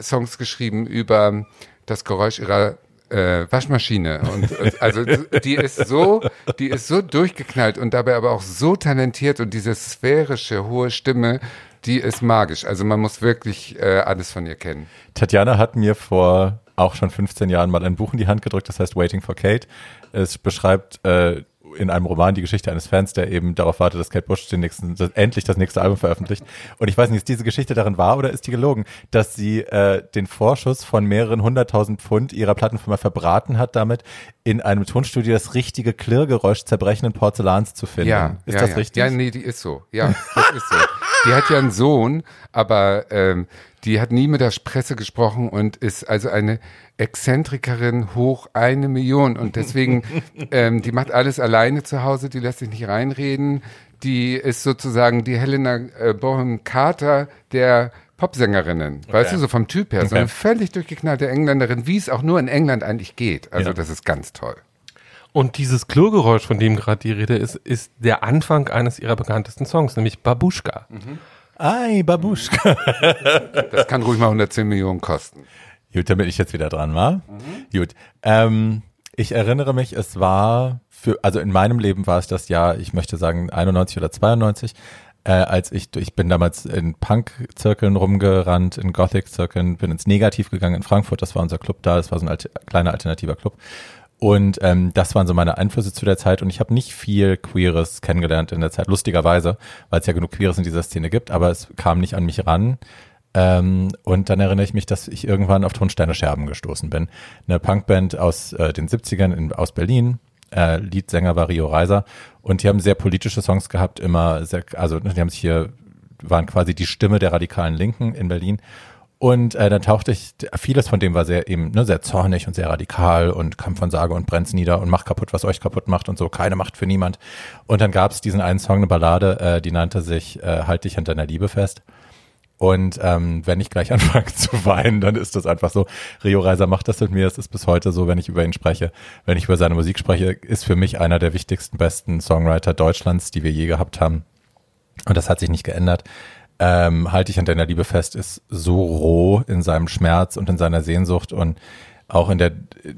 Songs geschrieben über das Geräusch ihrer äh, Waschmaschine. Und also die ist so, die ist so durchgeknallt und dabei aber auch so talentiert und diese sphärische hohe Stimme, die ist magisch. Also man muss wirklich äh, alles von ihr kennen. Tatjana hat mir vor auch schon 15 Jahren mal ein Buch in die Hand gedrückt, das heißt Waiting for Kate. Es beschreibt äh, in einem Roman die Geschichte eines Fans, der eben darauf wartet, dass Kate Bush den nächsten, das, endlich das nächste Album veröffentlicht. Und ich weiß nicht, ist diese Geschichte darin wahr oder ist die gelogen, dass sie äh, den Vorschuss von mehreren hunderttausend Pfund ihrer Plattenfirma verbraten hat, damit in einem Tonstudio das richtige Klirrgeräusch zerbrechenden Porzellans zu finden. Ja, ist ja, das ja. richtig? Ja, nee, die ist so. Ja, das ist so. Die hat ja einen Sohn, aber ähm, die hat nie mit der Presse gesprochen und ist also eine Exzentrikerin hoch eine Million. Und deswegen, ähm, die macht alles alleine zu Hause, die lässt sich nicht reinreden. Die ist sozusagen die Helena äh, Bonham Carter der Popsängerinnen, okay. weißt du, so vom Typ her, okay. so eine völlig durchgeknallte Engländerin, wie es auch nur in England eigentlich geht. Also ja. das ist ganz toll. Und dieses Klurgeräusch, von dem gerade die Rede ist, ist der Anfang eines ihrer bekanntesten Songs, nämlich Babuschka. Mhm. Ei, Babuschka. das kann ruhig mal 110 Millionen kosten. Gut, damit ich jetzt wieder dran war. Mhm. Gut. Ähm, ich erinnere mich, es war für, also in meinem Leben war es das Jahr, ich möchte sagen 91 oder 92, äh, als ich, ich bin damals in Punk-Zirkeln rumgerannt, in Gothic-Zirkeln, bin ins Negativ gegangen in Frankfurt, das war unser Club da, das war so ein alt, kleiner alternativer Club. Und ähm, das waren so meine Einflüsse zu der Zeit und ich habe nicht viel Queeres kennengelernt in der Zeit, lustigerweise, weil es ja genug Queeres in dieser Szene gibt, aber es kam nicht an mich ran. Ähm, und dann erinnere ich mich, dass ich irgendwann auf Tonsteine Scherben gestoßen bin. Eine Punkband aus äh, den 70ern in, aus Berlin. Äh, Leadsänger war Rio Reiser. Und die haben sehr politische Songs gehabt, immer sehr, also die haben sich hier, waren quasi die Stimme der radikalen Linken in Berlin. Und äh, dann tauchte ich, vieles von dem war sehr eben, ne, sehr zornig und sehr radikal und kam von Sage und brennt's nieder und macht kaputt, was euch kaputt macht und so, keine Macht für niemand. Und dann gab es diesen einen Song, eine Ballade, äh, die nannte sich äh, Halt dich hinter deiner Liebe fest. Und ähm, wenn ich gleich anfange zu weinen, dann ist das einfach so. Rio Reiser macht das mit mir. Es ist bis heute so, wenn ich über ihn spreche, wenn ich über seine Musik spreche, ist für mich einer der wichtigsten, besten Songwriter Deutschlands, die wir je gehabt haben. Und das hat sich nicht geändert ähm, halte ich an deiner Liebe fest, ist so roh in seinem Schmerz und in seiner Sehnsucht und auch in der,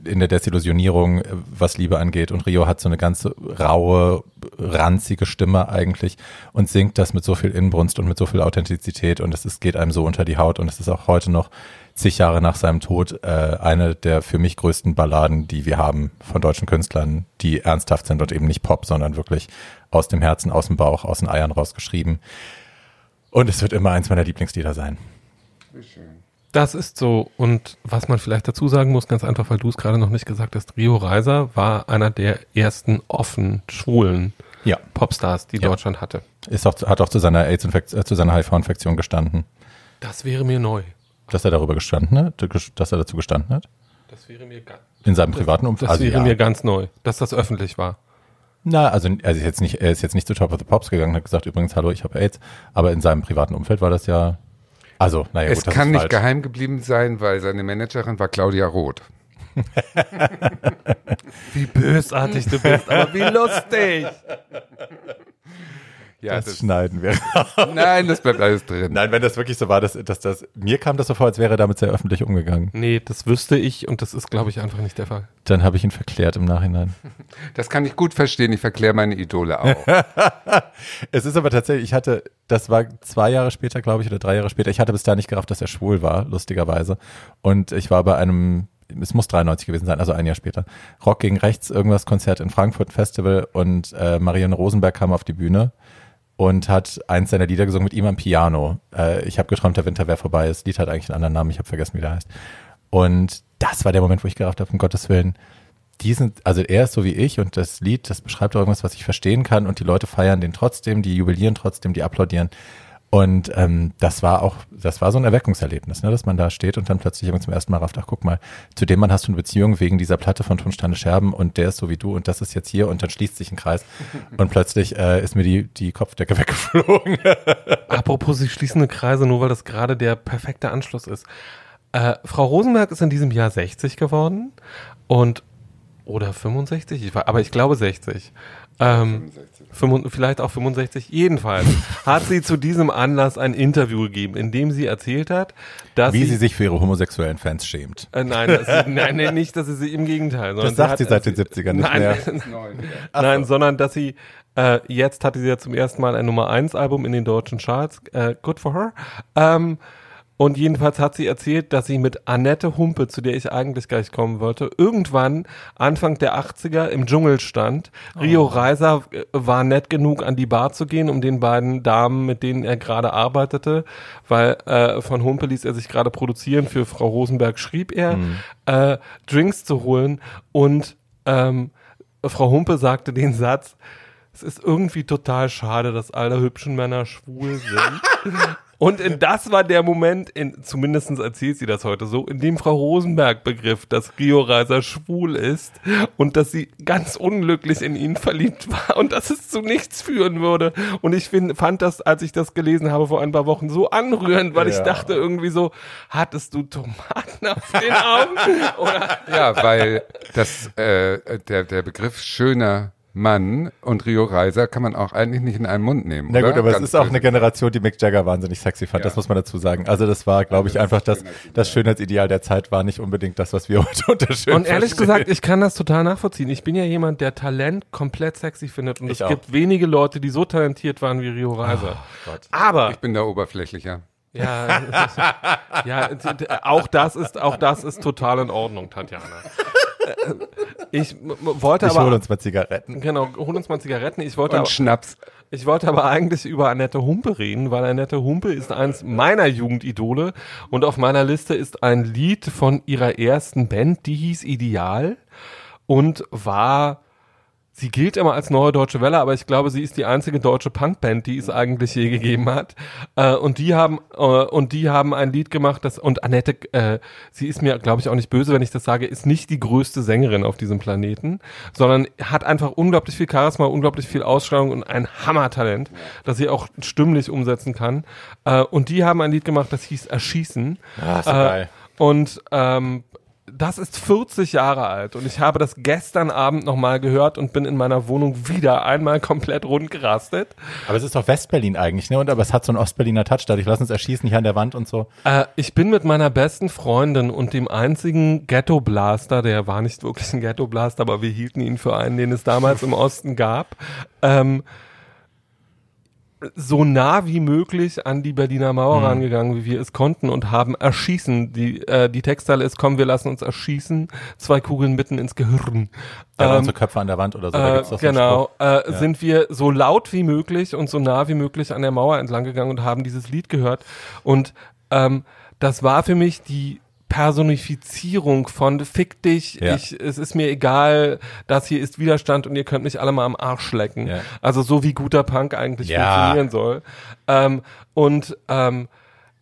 in der Desillusionierung, was Liebe angeht. Und Rio hat so eine ganz raue, ranzige Stimme eigentlich und singt das mit so viel Inbrunst und mit so viel Authentizität und es ist, geht einem so unter die Haut und es ist auch heute noch zig Jahre nach seinem Tod äh, eine der für mich größten Balladen, die wir haben von deutschen Künstlern, die ernsthaft sind und eben nicht Pop, sondern wirklich aus dem Herzen, aus dem Bauch, aus den Eiern rausgeschrieben. Und es wird immer eins meiner Lieblingslieder sein. Das ist so. Und was man vielleicht dazu sagen muss, ganz einfach, weil du es gerade noch nicht gesagt hast, Rio Reiser war einer der ersten offen schwulen ja. Popstars, die ja. Deutschland hatte. Ist auch, hat auch zu seiner AIDS äh, zu seiner HIV-Infektion gestanden. Das wäre mir neu. Dass er darüber gestanden hat, dass er dazu gestanden hat? Das wäre mir ganz in seinem privaten Umfeld. Das also, wäre ja. mir ganz neu, dass das öffentlich war. Na, also er ist jetzt nicht, er ist jetzt nicht zu Top of the Pops gegangen, hat gesagt, übrigens, hallo, ich habe AIDS, aber in seinem privaten Umfeld war das ja also, naja, es gut, kann nicht falsch. geheim geblieben sein, weil seine Managerin war Claudia Roth. wie bösartig du bist, aber wie lustig. Ja, das, das, schneiden wir. Nein, das bleibt alles drin. Nein, wenn das wirklich so war, dass, dass das, mir kam das so vor, als wäre er damit sehr öffentlich umgegangen. Nee, das wüsste ich und das ist, glaube ich, einfach nicht der Fall. Dann habe ich ihn verklärt im Nachhinein. Das kann ich gut verstehen, ich verkläre meine Idole auch. es ist aber tatsächlich, ich hatte, das war zwei Jahre später, glaube ich, oder drei Jahre später, ich hatte bis da nicht gerafft, dass er schwul war, lustigerweise. Und ich war bei einem es muss 93 gewesen sein, also ein Jahr später. Rock gegen Rechts, irgendwas Konzert in Frankfurt Festival und äh, Marianne Rosenberg kam auf die Bühne und hat eins seiner Lieder gesungen mit ihm am Piano. Äh, ich habe geträumt, der Winter wäre vorbei. Das Lied hat eigentlich einen anderen Namen, ich habe vergessen, wie der heißt. Und das war der Moment, wo ich gerafft habe, um Gottes Willen, die sind, also er ist so wie ich und das Lied, das beschreibt irgendwas, was ich verstehen kann und die Leute feiern den trotzdem, die jubilieren trotzdem, die applaudieren. Und ähm, das war auch, das war so ein Erweckungserlebnis, ne, dass man da steht und dann plötzlich zum ersten Mal rafft, ach guck mal, zu dem Mann hast du eine Beziehung wegen dieser Platte von Tonsteine Scherben und der ist so wie du und das ist jetzt hier und dann schließt sich ein Kreis und plötzlich äh, ist mir die, die Kopfdecke weggeflogen. Apropos, sie schließende Kreise, nur weil das gerade der perfekte Anschluss ist. Äh, Frau Rosenberg ist in diesem Jahr 60 geworden und oder 65, ich war, aber ich glaube 60. Ähm, 65. vielleicht auch 65. Jedenfalls hat sie zu diesem Anlass ein Interview gegeben, in dem sie erzählt hat, dass wie sie, sie sich für ihre homosexuellen Fans schämt. Äh, nein, das, nein, nein, nicht, dass sie sich im Gegenteil. Das sagt sie, seit den 70ern nicht nein, mehr. nein, sondern dass sie äh, jetzt hatte sie ja zum ersten Mal ein Nummer 1 Album in den deutschen Charts. Äh, good for her. Ähm, und jedenfalls hat sie erzählt, dass sie mit Annette Humpe, zu der ich eigentlich gleich kommen wollte, irgendwann Anfang der 80er im Dschungel stand. Oh. Rio Reiser äh, war nett genug, an die Bar zu gehen, um den beiden Damen, mit denen er gerade arbeitete, weil äh, von Humpe ließ er sich gerade produzieren, für Frau Rosenberg schrieb er, mhm. äh, Drinks zu holen. Und ähm, Frau Humpe sagte den Satz, es ist irgendwie total schade, dass alle hübschen Männer schwul sind. Und das war der Moment, in, zumindest erzählt sie das heute so, in dem Frau Rosenberg begriff, dass Rio Reiser schwul ist und dass sie ganz unglücklich in ihn verliebt war und dass es zu nichts führen würde. Und ich find, fand das, als ich das gelesen habe vor ein paar Wochen, so anrührend, weil ja. ich dachte irgendwie so, hattest du Tomaten auf den Augen? Oder? Ja, weil das, äh, der, der Begriff schöner Mann und Rio Reiser kann man auch eigentlich nicht in einen Mund nehmen. Na gut, aber Ganz es ist auch eine Generation, die Mick Jagger wahnsinnig sexy fand, ja. das muss man dazu sagen. Also das war, glaube ich, einfach das, das Schönheitsideal der Zeit war nicht unbedingt das, was wir heute unter schön Und ehrlich verstehen. gesagt, ich kann das total nachvollziehen. Ich bin ja jemand, der Talent komplett sexy findet und ich es auch. gibt wenige Leute, die so talentiert waren wie Rio Reiser. Oh, aber ich bin da oberflächlicher. Ja, ja, auch das ist, auch das ist total in Ordnung, Tatjana. Ich wollte ich aber. Hol uns mal Zigaretten. Genau, hol uns mal Zigaretten. Ich wollte Und aber, Schnaps. Ich wollte aber eigentlich über Annette Humpe reden, weil Annette Humpe ist eins meiner Jugendidole und auf meiner Liste ist ein Lied von ihrer ersten Band, die hieß Ideal und war Sie gilt immer als neue deutsche Welle, aber ich glaube, sie ist die einzige deutsche Punkband, die es eigentlich je gegeben hat. Äh, und die haben äh, und die haben ein Lied gemacht, das und Annette, äh, sie ist mir, glaube ich, auch nicht böse, wenn ich das sage, ist nicht die größte Sängerin auf diesem Planeten, sondern hat einfach unglaublich viel Charisma, unglaublich viel Ausstrahlung und ein Hammertalent, das sie auch stimmlich umsetzen kann. Äh, und die haben ein Lied gemacht, das hieß Erschießen. Ah, so geil. Und ähm, das ist 40 Jahre alt und ich habe das gestern Abend nochmal gehört und bin in meiner Wohnung wieder einmal komplett rundgerastet. Aber es ist doch Westberlin eigentlich, ne? Und aber es hat so einen Ostberliner Touch, dadurch lassen uns erschießen hier an der Wand und so. Äh, ich bin mit meiner besten Freundin und dem einzigen Ghetto-Blaster, der war nicht wirklich ein Ghetto-Blaster, aber wir hielten ihn für einen, den es damals im Osten gab, ähm, so nah wie möglich an die Berliner Mauer Mhm. rangegangen, wie wir es konnten und haben erschießen. Die, äh, die Textzeile ist, komm, wir lassen uns erschießen, zwei Kugeln mitten ins Gehirn. Ja, Ähm, unsere Köpfe an der Wand oder so. da äh, so genau, äh, sind wir so laut wie möglich und so nah wie möglich an der Mauer entlang gegangen und haben dieses Lied gehört. Und ähm, das war für mich die Personifizierung von Fick dich, Ja. ich, es ist mir egal, das hier ist Widerstand und ihr könnt mich alle mal am Arsch lecken. Ja. Also so wie guter Punk eigentlich Ja. funktionieren soll. Ähm, und ähm,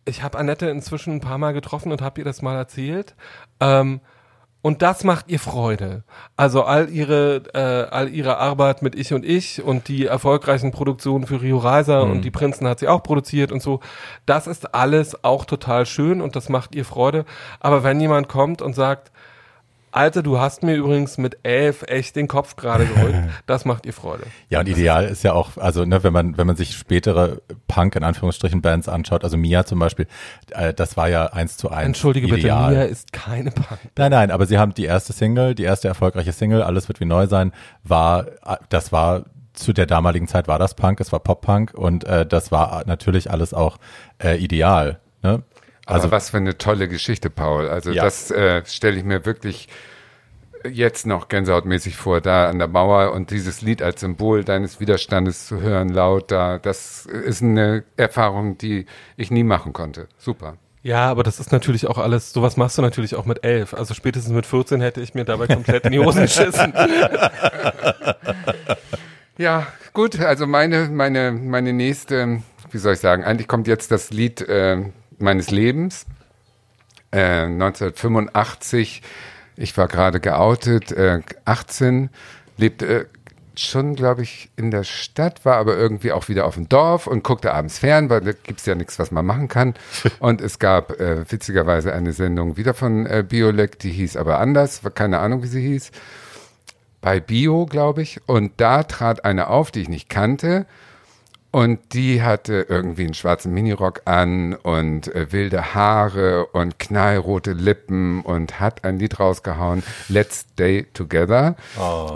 ich habe Annette inzwischen ein paar Mal getroffen und habe ihr das mal erzählt. Ähm, und das macht ihr Freude. Also all ihre, äh, all ihre Arbeit mit Ich und Ich und die erfolgreichen Produktionen für Rio Reiser und die Prinzen hat sie auch produziert und so. Das ist alles auch total schön und das macht ihr Freude. Aber wenn jemand kommt und sagt, Alter, du hast mir übrigens mit elf echt den Kopf gerade gerückt, das macht ihr Freude. Ja, und ideal ist ja auch, also ne, wenn man, wenn man sich spätere Punk in Anführungsstrichen Bands anschaut, also Mia zum Beispiel, äh, das war ja eins zu eins. Entschuldige ideal. bitte, Mia ist keine Punk. Nein, nein, aber sie haben die erste Single, die erste erfolgreiche Single, alles wird wie neu sein, war, äh, das war zu der damaligen Zeit war das Punk, es war Pop-Punk und äh, das war natürlich alles auch äh, ideal. Ne? Also was für eine tolle Geschichte, Paul. Also Ja. das äh, stelle ich mir wirklich jetzt noch gänsehautmäßig vor, da an der Mauer und dieses Lied als Symbol deines Widerstandes zu hören, laut da. Das ist eine Erfahrung, die ich nie machen konnte. Super. Ja, aber das ist natürlich auch alles, sowas machst du natürlich auch mit elf. Also spätestens mit 14 hätte ich mir dabei komplett in die Hosen geschissen. Ja, gut, also meine, meine, meine nächste, wie soll ich sagen, eigentlich kommt jetzt das Lied äh, meines Lebens. Äh, 1985, ich war gerade geoutet, äh, 18, lebte äh, schon, glaube ich, in der Stadt, war aber irgendwie auch wieder auf dem Dorf und guckte abends fern, weil da gibt's ja nichts, was man machen kann. Und es gab äh, witzigerweise eine Sendung wieder von äh, Biolek, die hieß aber anders, keine Ahnung, wie sie hieß bei Bio, glaube ich. Und da trat eine auf, die ich nicht kannte. Und die hatte irgendwie einen schwarzen Minirock an und äh, wilde Haare und knallrote Lippen und hat ein Lied rausgehauen, Let's Stay Together.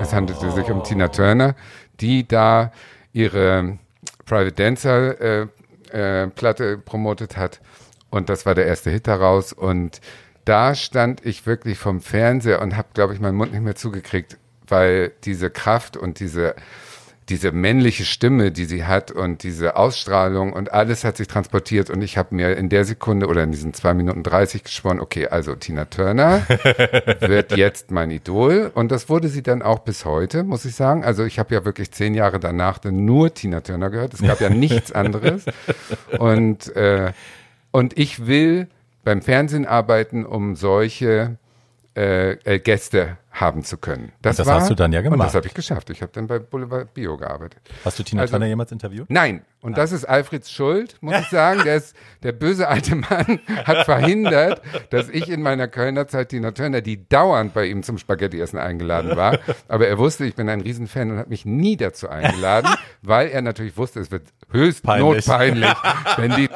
Es handelte sich um Tina Turner, die da ihre Private Dancer äh, äh, Platte promotet hat. Und das war der erste Hit daraus. Und da stand ich wirklich vom Fernseher und habe, glaube ich, meinen Mund nicht mehr zugekriegt, weil diese Kraft und diese diese männliche Stimme, die sie hat und diese Ausstrahlung und alles hat sich transportiert und ich habe mir in der Sekunde oder in diesen zwei Minuten 30 geschworen, okay, also Tina Turner wird jetzt mein Idol und das wurde sie dann auch bis heute, muss ich sagen. Also ich habe ja wirklich zehn Jahre danach dann nur Tina Turner gehört. Es gab ja nichts anderes und äh, und ich will beim Fernsehen arbeiten, um solche äh, äh, Gäste haben zu können. Das, das war, hast du dann ja Und gemacht. das habe ich geschafft. Ich habe dann bei Boulevard Bio gearbeitet. Hast du Tina Also- Turner jemals interviewt? Nein, und das ist Alfreds Schuld, muss ich sagen. Der, ist, der böse alte Mann hat verhindert, dass ich in meiner Kölner Zeit Tina Turner, die dauernd bei ihm zum Spaghetti-Essen eingeladen war, aber er wusste, ich bin ein Riesenfan und hat mich nie dazu eingeladen, weil er natürlich wusste, es wird höchst Peinlich. notpeinlich, wenn die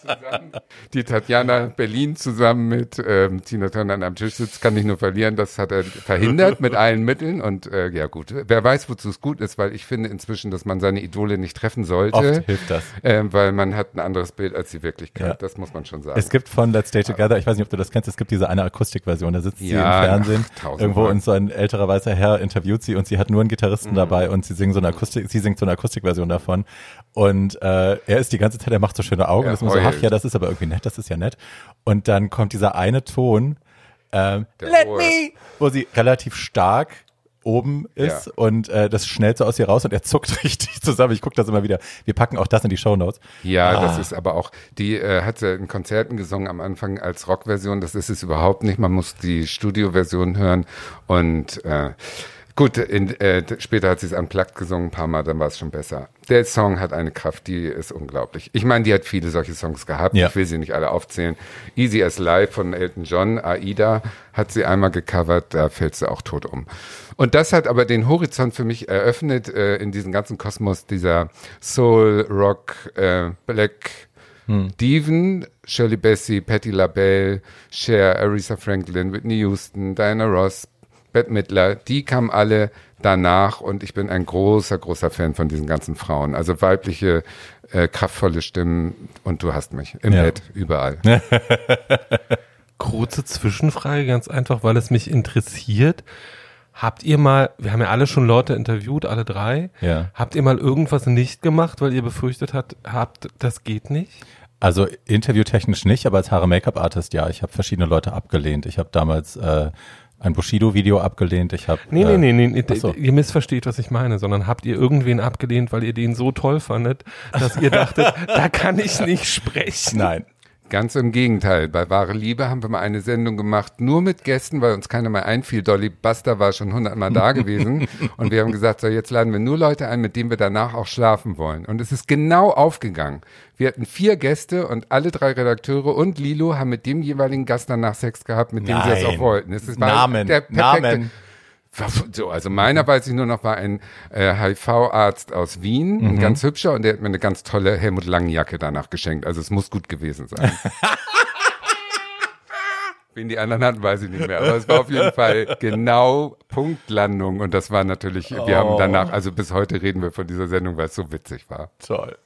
zusammen, die Tatjana Berlin zusammen mit ähm, Tina Turner an einem Tisch sitzt, kann ich nur verlieren. Das hat er verhindert mit allen Mitteln und äh, ja gut, wer weiß, wozu es gut ist, weil ich finde inzwischen, dass man seine Idole nicht treffen sollte. Oft hilft das. Ähm, weil man hat ein anderes Bild als die Wirklichkeit. Ja. Das muss man schon sagen. Es gibt von Let's Stay Together, ich weiß nicht, ob du das kennst, es gibt diese eine Akustikversion, da sitzt sie im Ja, Fernsehen ach, irgendwo und so ein älterer weißer Herr interviewt sie und sie hat nur einen Mhm. Gitarristen dabei und sie singen so eine Akustik, sie singt so eine Akustikversion davon und äh, er ist die ganze Zeit, er macht so schöne Augen, Er das ist so, ach heult. ja, das ist aber irgendwie nett, das ist ja nett und dann kommt dieser eine Ton, ähm, Let hohe. me, wo sie relativ stark oben ist Ja. und äh, das schnellt so aus ihr raus und er zuckt richtig zusammen. Ich gucke das immer wieder. Wir packen auch das in die Shownotes. Ja, Ah. das ist aber auch, die äh, hat sie in Konzerten gesungen am Anfang als Rockversion. Das ist es überhaupt nicht. Man muss die Studioversion hören und äh, Gut, in, äh, später hat sie es unplugged gesungen, ein paar Mal, dann war es schon besser. Der Song hat eine Kraft, die ist unglaublich. Ich meine, die hat viele solche Songs gehabt. Ja. Ich will sie nicht alle aufzählen. Easy as Life von Elton John, Aida hat sie einmal gecovert, da fällt sie auch tot um. Und das hat aber den Horizont für mich eröffnet äh, in diesen ganzen Kosmos dieser Soul, Rock, äh, Black, Diven, Shirley Bassey, Patti LaBelle, Cher, Aretha Franklin, Whitney Houston, Diana Ross, Bette Midler, die kamen alle danach und ich bin ein großer, großer Fan von diesen ganzen Frauen. Also weibliche, äh, kraftvolle Stimmen und du hast mich im Ja. Bett, überall. Kurze Zwischenfrage, ganz einfach, weil es mich interessiert. Habt ihr mal, wir haben ja alle schon Leute interviewt, alle drei. Ja. Habt ihr mal irgendwas nicht gemacht, weil ihr befürchtet habt, habt, das geht nicht? Also interviewtechnisch nicht, aber als Haare-Make-up-Artist ja. Ich habe verschiedene Leute abgelehnt. Ich habe damals äh, ein Bushido-Video abgelehnt. Ich habe Nee, äh, nee, nee, nee, ach so. ihr missversteht, was ich meine, sondern habt ihr irgendwen abgelehnt, weil ihr den so toll fandet, dass ihr dachtet, da kann ich nicht sprechen. Nein. Ganz im Gegenteil. Bei Wahre Liebe haben wir mal eine Sendung gemacht, nur mit Gästen, weil uns keiner mehr einfiel. Dolly Buster war schon hundertmal da gewesen. Und wir haben gesagt, so jetzt laden wir nur Leute ein, mit denen wir danach auch schlafen wollen. Und es ist genau aufgegangen. Wir hatten vier Gäste und alle drei Redakteure und Lilo haben mit dem jeweiligen Gast danach Sex gehabt, mit dem sie es auch wollten. Es ist- Namen, der perfekte, Namen. So, also meiner weiß ich nur noch, war ein äh, HIV-Arzt aus Wien, ein ganz hübscher, und der hat mir eine ganz tolle Helmut Langenjacke danach geschenkt. Also es muss gut gewesen sein. Wen die anderen hatten, weiß ich nicht mehr. Aber es war auf jeden Fall genau Punktlandung. Und das war natürlich, wir haben danach, also bis heute reden wir von dieser Sendung, weil es so witzig war. Toll.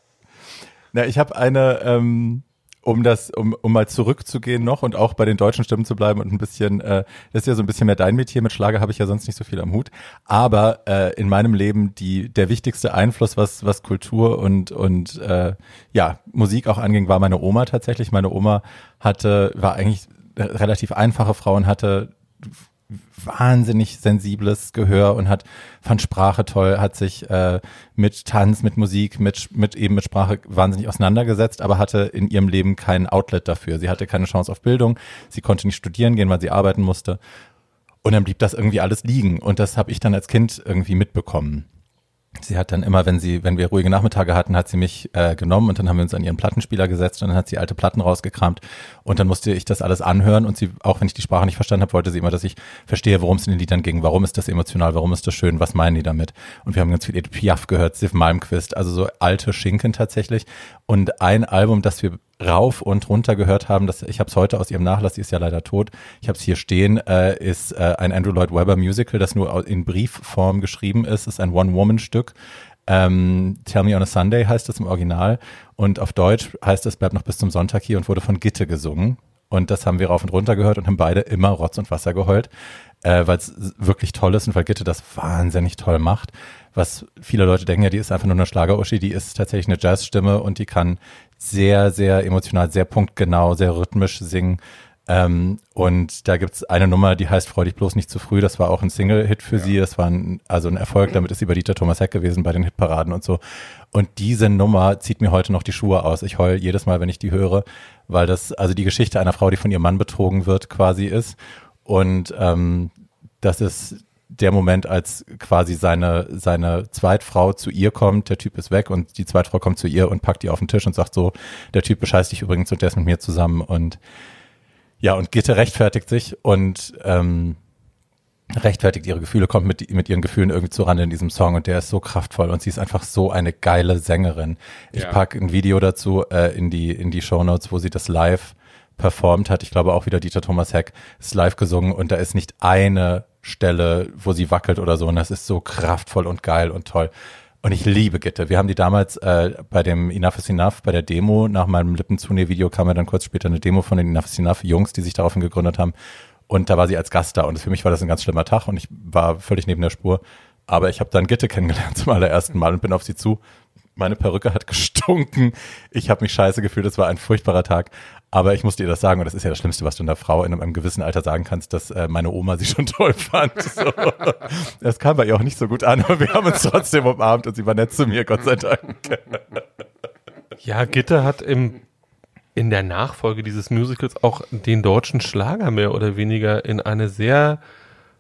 Na, ich habe eine, ähm, um das, um, um mal zurückzugehen noch und auch bei den deutschen Stimmen zu bleiben und ein bisschen, äh, das ist ja so ein bisschen mehr dein Metier, mit Schlager habe ich ja sonst nicht so viel am Hut. Aber äh, in meinem Leben die der wichtigste Einfluss, was, was Kultur und, und äh, ja, Musik auch anging, war meine Oma tatsächlich. Meine Oma hatte, war eigentlich eine relativ einfache Frau und hatte wahnsinnig sensibles Gehör und hat fand Sprache toll, hat sich äh, mit Tanz, mit Musik, mit mit eben mit Sprache wahnsinnig auseinandergesetzt, aber hatte in ihrem Leben kein Outlet dafür. Sie hatte keine Chance auf Bildung, sie konnte nicht studieren gehen, weil sie arbeiten musste. Und dann blieb das irgendwie alles liegen und das habe ich dann als Kind irgendwie mitbekommen. Sie hat dann immer, wenn sie, wenn wir ruhige Nachmittage hatten, hat sie mich äh, genommen und dann haben wir uns an ihren Plattenspieler gesetzt und dann hat sie alte Platten rausgekramt und dann musste ich das alles anhören und sie, auch wenn ich die Sprache nicht verstanden habe, wollte sie immer, dass ich verstehe, worum es in den Liedern ging, warum ist das emotional, warum ist das schön, was meinen die damit? Und wir haben ganz viel Edith Piaf gehört, Siv Malmquist, also so alte Schinken tatsächlich. Und ein Album, das wir rauf und runter gehört haben, das, ich habe es heute aus ihrem Nachlass, sie ist ja leider tot, ich habe es hier stehen, äh, ist äh, ein Andrew Lloyd Webber Musical, das nur in Briefform geschrieben ist, ist ein One-Woman-Stück. Ähm, Tell Me on a Sunday heißt es im Original und auf Deutsch heißt es Bleib noch bis zum Sonntag hier und wurde von Gitte gesungen. Und das haben wir rauf und runter gehört und haben beide immer Rotz und Wasser geheult, äh, weil es wirklich toll ist und weil Gitte das wahnsinnig toll macht. Was viele Leute denken, ja, die ist einfach nur eine Schlager-Uschi, die ist tatsächlich eine Jazzstimme und die kann sehr, sehr emotional, sehr punktgenau, sehr rhythmisch singen. Ähm, und da gibt's eine Nummer, die heißt Freu dich bloß nicht zu früh. Das war auch ein Single-Hit für sie. Das war ein, also ein Erfolg. Damit ist sie bei Dieter Thomas Heck gewesen bei den Hitparaden und so. Und diese Nummer zieht mir heute noch die Schuhe aus. Ich heul jedes Mal, wenn ich die höre, weil das also die Geschichte einer Frau, die von ihrem Mann betrogen wird, quasi ist. Und ähm, das ist der Moment, als quasi seine, seine Zweitfrau zu ihr kommt, der Typ ist weg und die Zweitfrau kommt zu ihr und packt die auf den Tisch und sagt so, der Typ bescheißt dich übrigens und der ist mit mir zusammen und ja, und Gitte rechtfertigt sich und ähm, rechtfertigt ihre Gefühle, kommt mit, mit ihren Gefühlen irgendwie zu Rande in diesem Song und der ist so kraftvoll und sie ist einfach so eine geile Sängerin. Ich Ja. pack ein Video dazu äh, in die in die Shownotes, wo sie das live performt hat. Ich glaube auch wieder Dieter Thomas Heck ist live gesungen und da ist nicht eine Stelle, wo sie wackelt oder so und das ist so kraftvoll und geil und toll. Und ich liebe Gitte. Wir haben die damals äh, bei dem Enough is Enough, bei der Demo, nach meinem Lippenzune-Video kam ja dann kurz später eine Demo von den Enough is Enough Jungs, die sich daraufhin gegründet haben. Und da war sie als Gast da. Und für mich war das ein ganz schlimmer Tag und ich war völlig neben der Spur. Aber ich habe dann Gitte kennengelernt zum allerersten Mal und bin auf sie zu. Meine Perücke hat gestunken. Ich habe mich scheiße gefühlt. Es war ein furchtbarer Tag. Aber ich musste ihr das sagen, und das ist ja das Schlimmste, was du einer Frau in einem gewissen Alter sagen kannst, dass äh, meine Oma sie schon toll fand. So. Das kam bei ihr auch nicht so gut an, aber wir haben uns trotzdem umarmt und sie war nett zu mir, Gott sei Dank. Ja, Gitte hat im, in der Nachfolge dieses Musicals auch den deutschen Schlager mehr oder weniger in eine sehr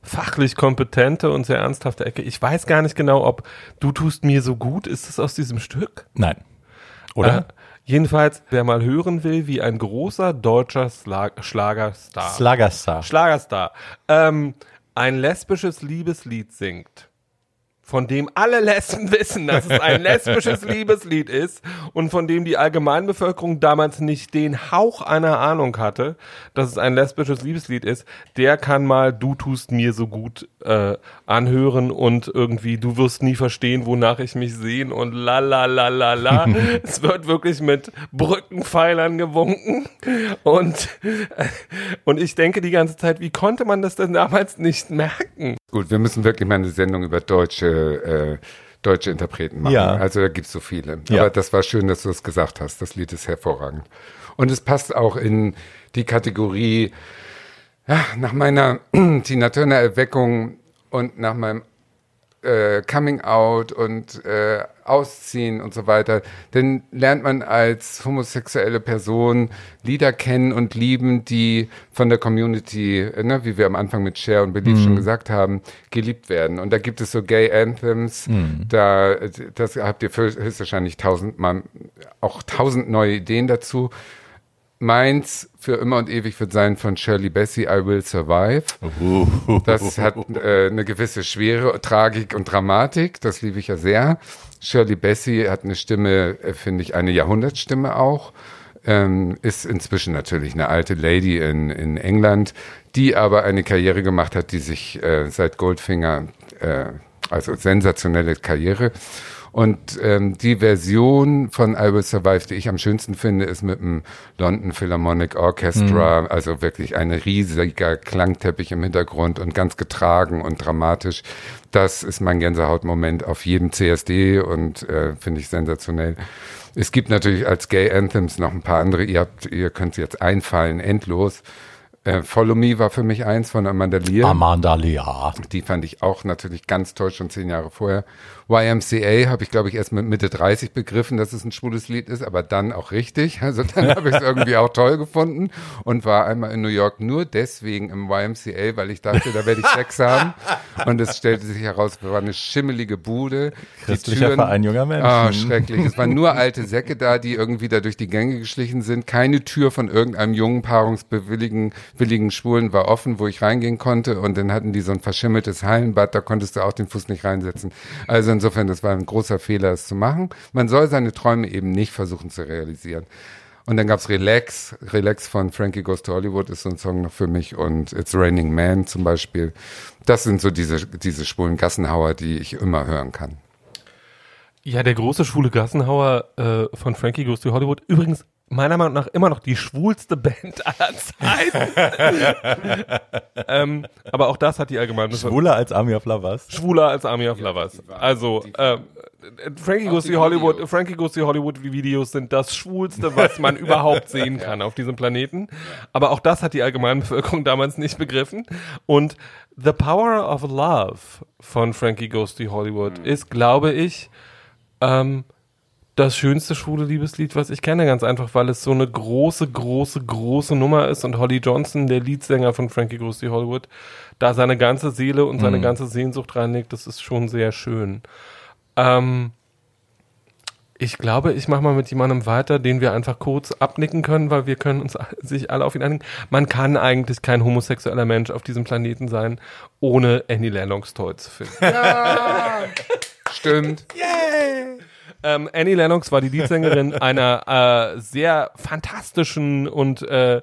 fachlich kompetente und sehr ernsthafte Ecke. Ich weiß gar nicht genau, ob Du tust mir so gut, ist es aus diesem Stück? Nein. Oder? Äh, jedenfalls, wer mal hören will, wie ein großer deutscher Schlag Schlagerstar, Slagerstar. Schlagerstar, ähm, ein lesbisches Liebeslied singt, von dem alle Lesben wissen, dass es ein lesbisches Liebeslied ist und von dem die Allgemeinbevölkerung damals nicht den Hauch einer Ahnung hatte, dass es ein lesbisches Liebeslied ist, der kann mal Du tust mir so gut äh, anhören und irgendwie Du wirst nie verstehen, wonach ich mich sehen und la la la la la. es wird wirklich mit Brückenpfeilern gewunken und, äh, und ich denke die ganze Zeit, wie konnte man das denn damals nicht merken? Gut, wir müssen wirklich mal eine Sendung über deutsche, äh, deutsche Interpreten machen. Ja. Also da gibt's so viele. Ja. Aber das war schön, dass du es gesagt hast. Das Lied ist hervorragend. Und es passt auch in die Kategorie, nach meiner Tina Turner Erweckung und nach meinem äh, Coming Out und äh, Ausziehen und so weiter, dann lernt man als homosexuelle Person Lieder kennen und lieben, die von der Community, äh, ne, wie wir am Anfang mit Cher und Belief schon gesagt haben, geliebt werden. Und da gibt es so Gay Anthems, da, äh, das habt ihr höchstwahrscheinlich tausendmal, auch tausend neue Ideen dazu. Meins für immer und ewig wird sein von Shirley Bassey, I Will Survive. Das hat äh, eine gewisse Schwere, Tragik und Dramatik. Das liebe ich ja sehr. Shirley Bassey hat eine Stimme, äh, finde ich, eine Jahrhundertstimme auch. Ähm, ist inzwischen natürlich eine alte Lady in, in England, die aber eine Karriere gemacht hat, die sich äh, seit Goldfinger, äh, also sensationelle Karriere. Und ähm, die Version von I Will Survive, die ich am schönsten finde, ist mit dem London Philharmonic Orchestra, also wirklich ein riesiger Klangteppich im Hintergrund und ganz getragen und dramatisch. Das ist mein Gänsehautmoment auf jedem CSD und äh, finde ich sensationell. Es gibt natürlich als Gay Anthems noch ein paar andere. Ihr habt, ihr könnt jetzt einfallen, endlos. Äh, Follow Me war für mich eins von Amanda Lear. Amanda Lear. Die fand ich auch natürlich ganz toll, schon zehn Jahre vorher. YMCA habe ich, glaube ich, erst mit Mitte 30 begriffen, dass es ein schwules Lied ist, aber dann auch richtig. Also dann habe ich es irgendwie auch toll gefunden und war einmal in New York nur deswegen im YMCA, weil ich dachte, da werde ich Sex haben. Und es stellte sich heraus, es war eine schimmelige Bude. Christlicher Türen- Verein junger Menschen. Ah, schrecklich. Es waren nur alte Säcke da, die irgendwie da durch die Gänge geschlichen sind. Keine Tür von irgendeinem jungen, paarungsbewilligen willigen Schwulen war offen, wo ich reingehen konnte. Und dann hatten die so ein verschimmeltes Hallenbad, da konntest du auch den Fuß nicht reinsetzen. Also insofern, das war ein großer Fehler, es zu machen. Man soll seine Träume eben nicht versuchen zu realisieren. Und dann gab's Relax. Relax von Frankie Goes to Hollywood ist so ein Song noch für mich. Und It's Raining Man zum Beispiel. Das sind so diese, diese schwulen Gassenhauer, die ich immer hören kann. Ja, der große schwule Gassenhauer äh, von Frankie Goes to Hollywood. Übrigens, meiner Meinung nach immer noch die schwulste Band aller Zeiten. ähm, aber auch das hat die allgemeine Schwuler als Army of Lovers. schwuler als Army of Lovers. also, ähm, Frankie Goes to Hollywood, Videos. Frankie Goes to Hollywood Videos sind das schwulste, was man überhaupt sehen kann auf diesem Planeten. Aber auch das hat die Allgemeinbevölkerung damals nicht begriffen. Und The Power of Love von Frankie Goes to Hollywood Mhm. ist, glaube ich, ähm, das schönste schwule Liebeslied, was ich kenne, ganz einfach, weil es so eine große, große, große Nummer ist und Holly Johnson, der Leadsänger von Frankie Goes to Hollywood, da seine ganze Seele und seine ganze Sehnsucht reinlegt, das ist schon sehr schön. Ähm, ich glaube, ich mache mal mit jemandem weiter, den wir einfach kurz abnicken können, weil wir können uns sich alle auf ihn einigen. Man kann eigentlich kein homosexueller Mensch auf diesem Planeten sein, ohne Annie Lennox toll zu finden. Ja, stimmt. Ähm, Annie Lennox war die Leadsängerin einer äh, sehr fantastischen und äh,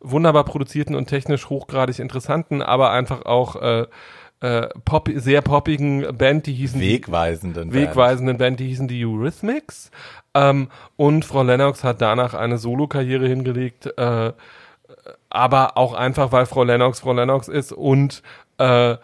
wunderbar produzierten und technisch hochgradig interessanten, aber einfach auch äh, äh, pop sehr poppigen Band, die hießen Wegweisenden. wegweisenden Band, die hießen die Eurythmics. Ähm, und Frau Lennox hat danach eine Solokarriere hingelegt, äh, aber auch einfach, weil Frau Lennox Frau Lennox ist und äh,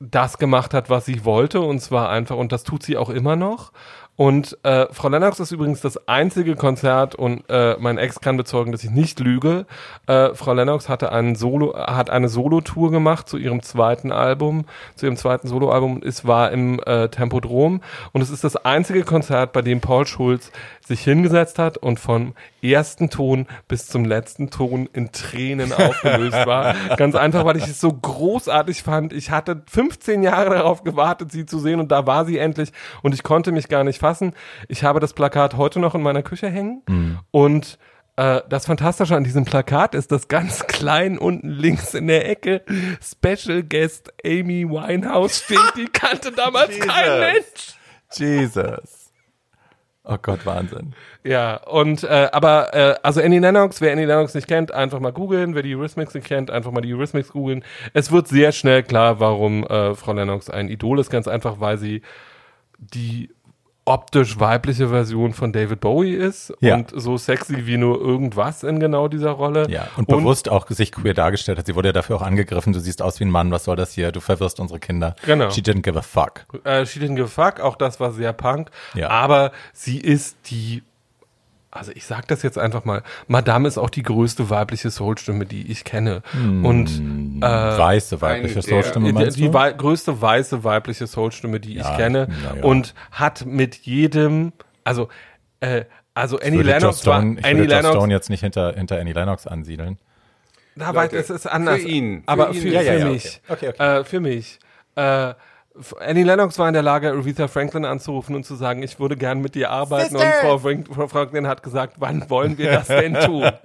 das gemacht hat, was sie wollte, und zwar einfach, und das tut sie auch immer noch. Und äh, Frau Lennox ist übrigens das einzige Konzert und äh, mein Ex kann bezeugen, dass ich nicht lüge. Äh, Frau Lennox hatte einen Solo, hat eine Solo-Tour gemacht zu ihrem zweiten Album, zu ihrem zweiten Soloalbum. Es war im äh, Tempodrom und es ist das einzige Konzert, bei dem Paul Schulz sich hingesetzt hat und vom ersten Ton bis zum letzten Ton in Tränen aufgelöst war. Ganz einfach, weil ich es so großartig fand. Ich hatte 15 Jahre darauf gewartet, sie zu sehen und da war sie endlich und ich konnte mich gar nicht fassen. Ich habe das Plakat heute noch in meiner Küche hängen Mhm. und äh, das Fantastische an diesem Plakat ist, dass ganz klein unten links in der Ecke Special Guest Amy Winehouse steht. Die kannte damals kein Mensch. Jesus. Oh Gott, Wahnsinn. Ja, und äh, aber äh, also Annie Lennox, wer Annie Lennox nicht kennt, einfach mal googeln. Wer die Eurythmics nicht kennt, einfach mal die Eurythmics googeln. Es wird sehr schnell klar, warum äh, Frau Lennox ein Idol ist. Ganz einfach, weil sie die optisch weibliche Version von David Bowie ist Ja. und so sexy wie nur irgendwas in genau dieser Rolle. Ja, und bewusst auch sich queer dargestellt hat. Sie wurde ja dafür auch angegriffen. Du siehst aus wie ein Mann. Was soll das hier? Du verwirrst unsere Kinder. Genau. She didn't give a fuck. Äh, She didn't give a fuck, auch das war sehr punk. Ja. Aber sie ist die, also ich sag das jetzt einfach mal, Madame ist auch die größte weibliche Soulstimme, die ich kenne. Und äh, Weiße weibliche eine der- Soulstimme, die, meinst die du? wei größte weiße weibliche Soulstimme, die Ja, ich kenne. ja. Und hat mit jedem, also, äh, also Annie würde Lennox Joss war, Stone, ich Annie würde Lennox, Stone jetzt nicht hinter, hinter Annie Lennox ansiedeln. Na, weil Leute, es ist anders. für ihn, für aber ihn. für, Ja, ja, für mich. okay. Okay, Äh, für mich. Äh, F- Annie Lennox war in der Lage, Aretha Franklin anzurufen und zu sagen, ich würde gern mit dir arbeiten. Und Frau, Frank Frau Franklin hat gesagt, wann wollen wir das denn tun?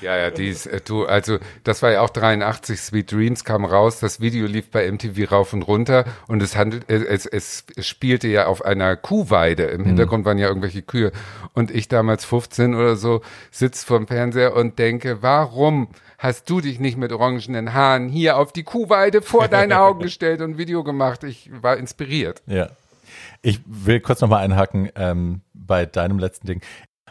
Ja, ja, die ist, äh, du, also das war ja auch 83, Sweet Dreams kam raus, das Video lief bei MTV rauf und runter und es handelt, äh, es, es, spielte ja auf einer Kuhweide, im Hintergrund waren ja irgendwelche Kühe und ich damals 15 oder so sitz vorm Fernseher und denke, warum hast du dich nicht mit orangenen Haaren hier auf die Kuhweide vor deine Augen gestellt und ein Video gemacht? Ich war inspiriert. Ja. Ich will kurz nochmal einhaken ähm, bei deinem letzten Ding.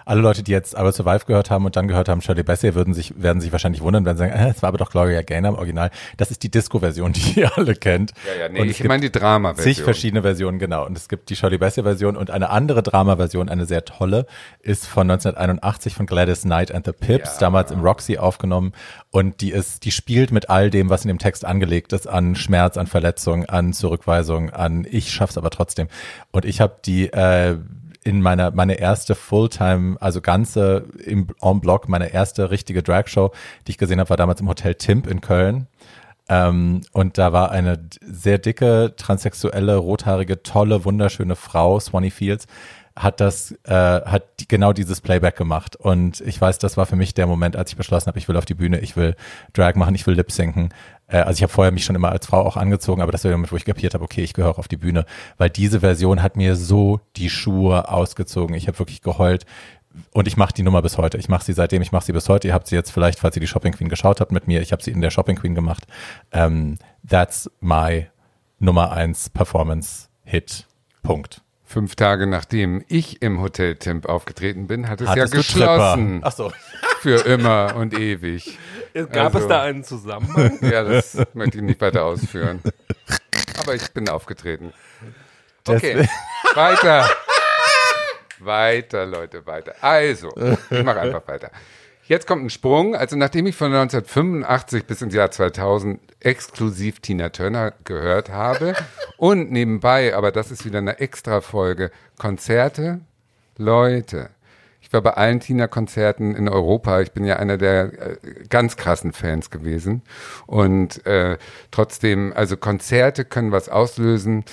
Alle Leute, die jetzt aber Survive gehört haben und dann gehört haben Shirley Bassey, würden sich, werden sich wahrscheinlich wundern, werden sagen, äh, es war aber doch Gloria Gaynor im Original. Das ist die Disco-Version, die ihr alle kennt. Ja, ja, nee, und ich meine die Drama-Version. zig verschiedene Versionen, genau. Und es gibt die Shirley Bassey-Version und eine andere Drama-Version, eine sehr tolle, ist von 1981 von Gladys Knight and the Pips, Ja. damals im Roxy aufgenommen. Und die ist, die spielt mit all dem, was in dem Text angelegt ist, an Schmerz, an Verletzung, an Zurückweisung, an ich schaff's aber trotzdem. Und ich habe die äh, in meiner meine erste Fulltime, also ganze im en bloc, meine erste richtige Dragshow, die ich gesehen habe, war damals im Hotel Timp in Köln. Ähm, und da war eine sehr dicke, transsexuelle, rothaarige, tolle, wunderschöne Frau, Swanee Fields, hat das, äh, hat die, genau dieses Playback gemacht. Und ich weiß, das war für mich der Moment, als ich beschlossen habe, ich will auf die Bühne, ich will Drag machen, ich will Lip sinken. Äh, also ich habe vorher mich schon immer als Frau auch angezogen, aber das war der Moment, wo ich kapiert habe, okay, ich gehöre auf die Bühne. Weil diese Version hat mir so die Schuhe ausgezogen. Ich habe wirklich geheult. Und ich mache die Nummer bis heute. Ich mache sie seitdem, ich mache sie bis heute. Ihr habt sie jetzt vielleicht, falls ihr die Shopping Queen geschaut habt mit mir, ich habe sie in der Shopping Queen gemacht. Ähm, that's my Nummer eins Performance Hit. Punkt. Fünf Tage nachdem ich im Hotel Timp aufgetreten bin, hat es Hattest ja geschlossen. Ach so. Für immer und ewig. Gab Also- es da einen Zusammenhang? Ja, das möchte ich nicht weiter ausführen. Aber ich bin aufgetreten. Okay, weiter. Weiter, Leute, weiter. Also, ich mache einfach weiter. Jetzt kommt ein Sprung. Also, nachdem ich von 1985 bis ins Jahr 2000 exklusiv Tina Turner gehört habe und nebenbei, aber das ist wieder eine Extra-Folge, Konzerte, Leute. Ich war bei allen Tina-Konzerten in Europa. Ich bin ja einer der äh, ganz krassen Fans gewesen. Und äh, trotzdem, also Konzerte können was auslösen.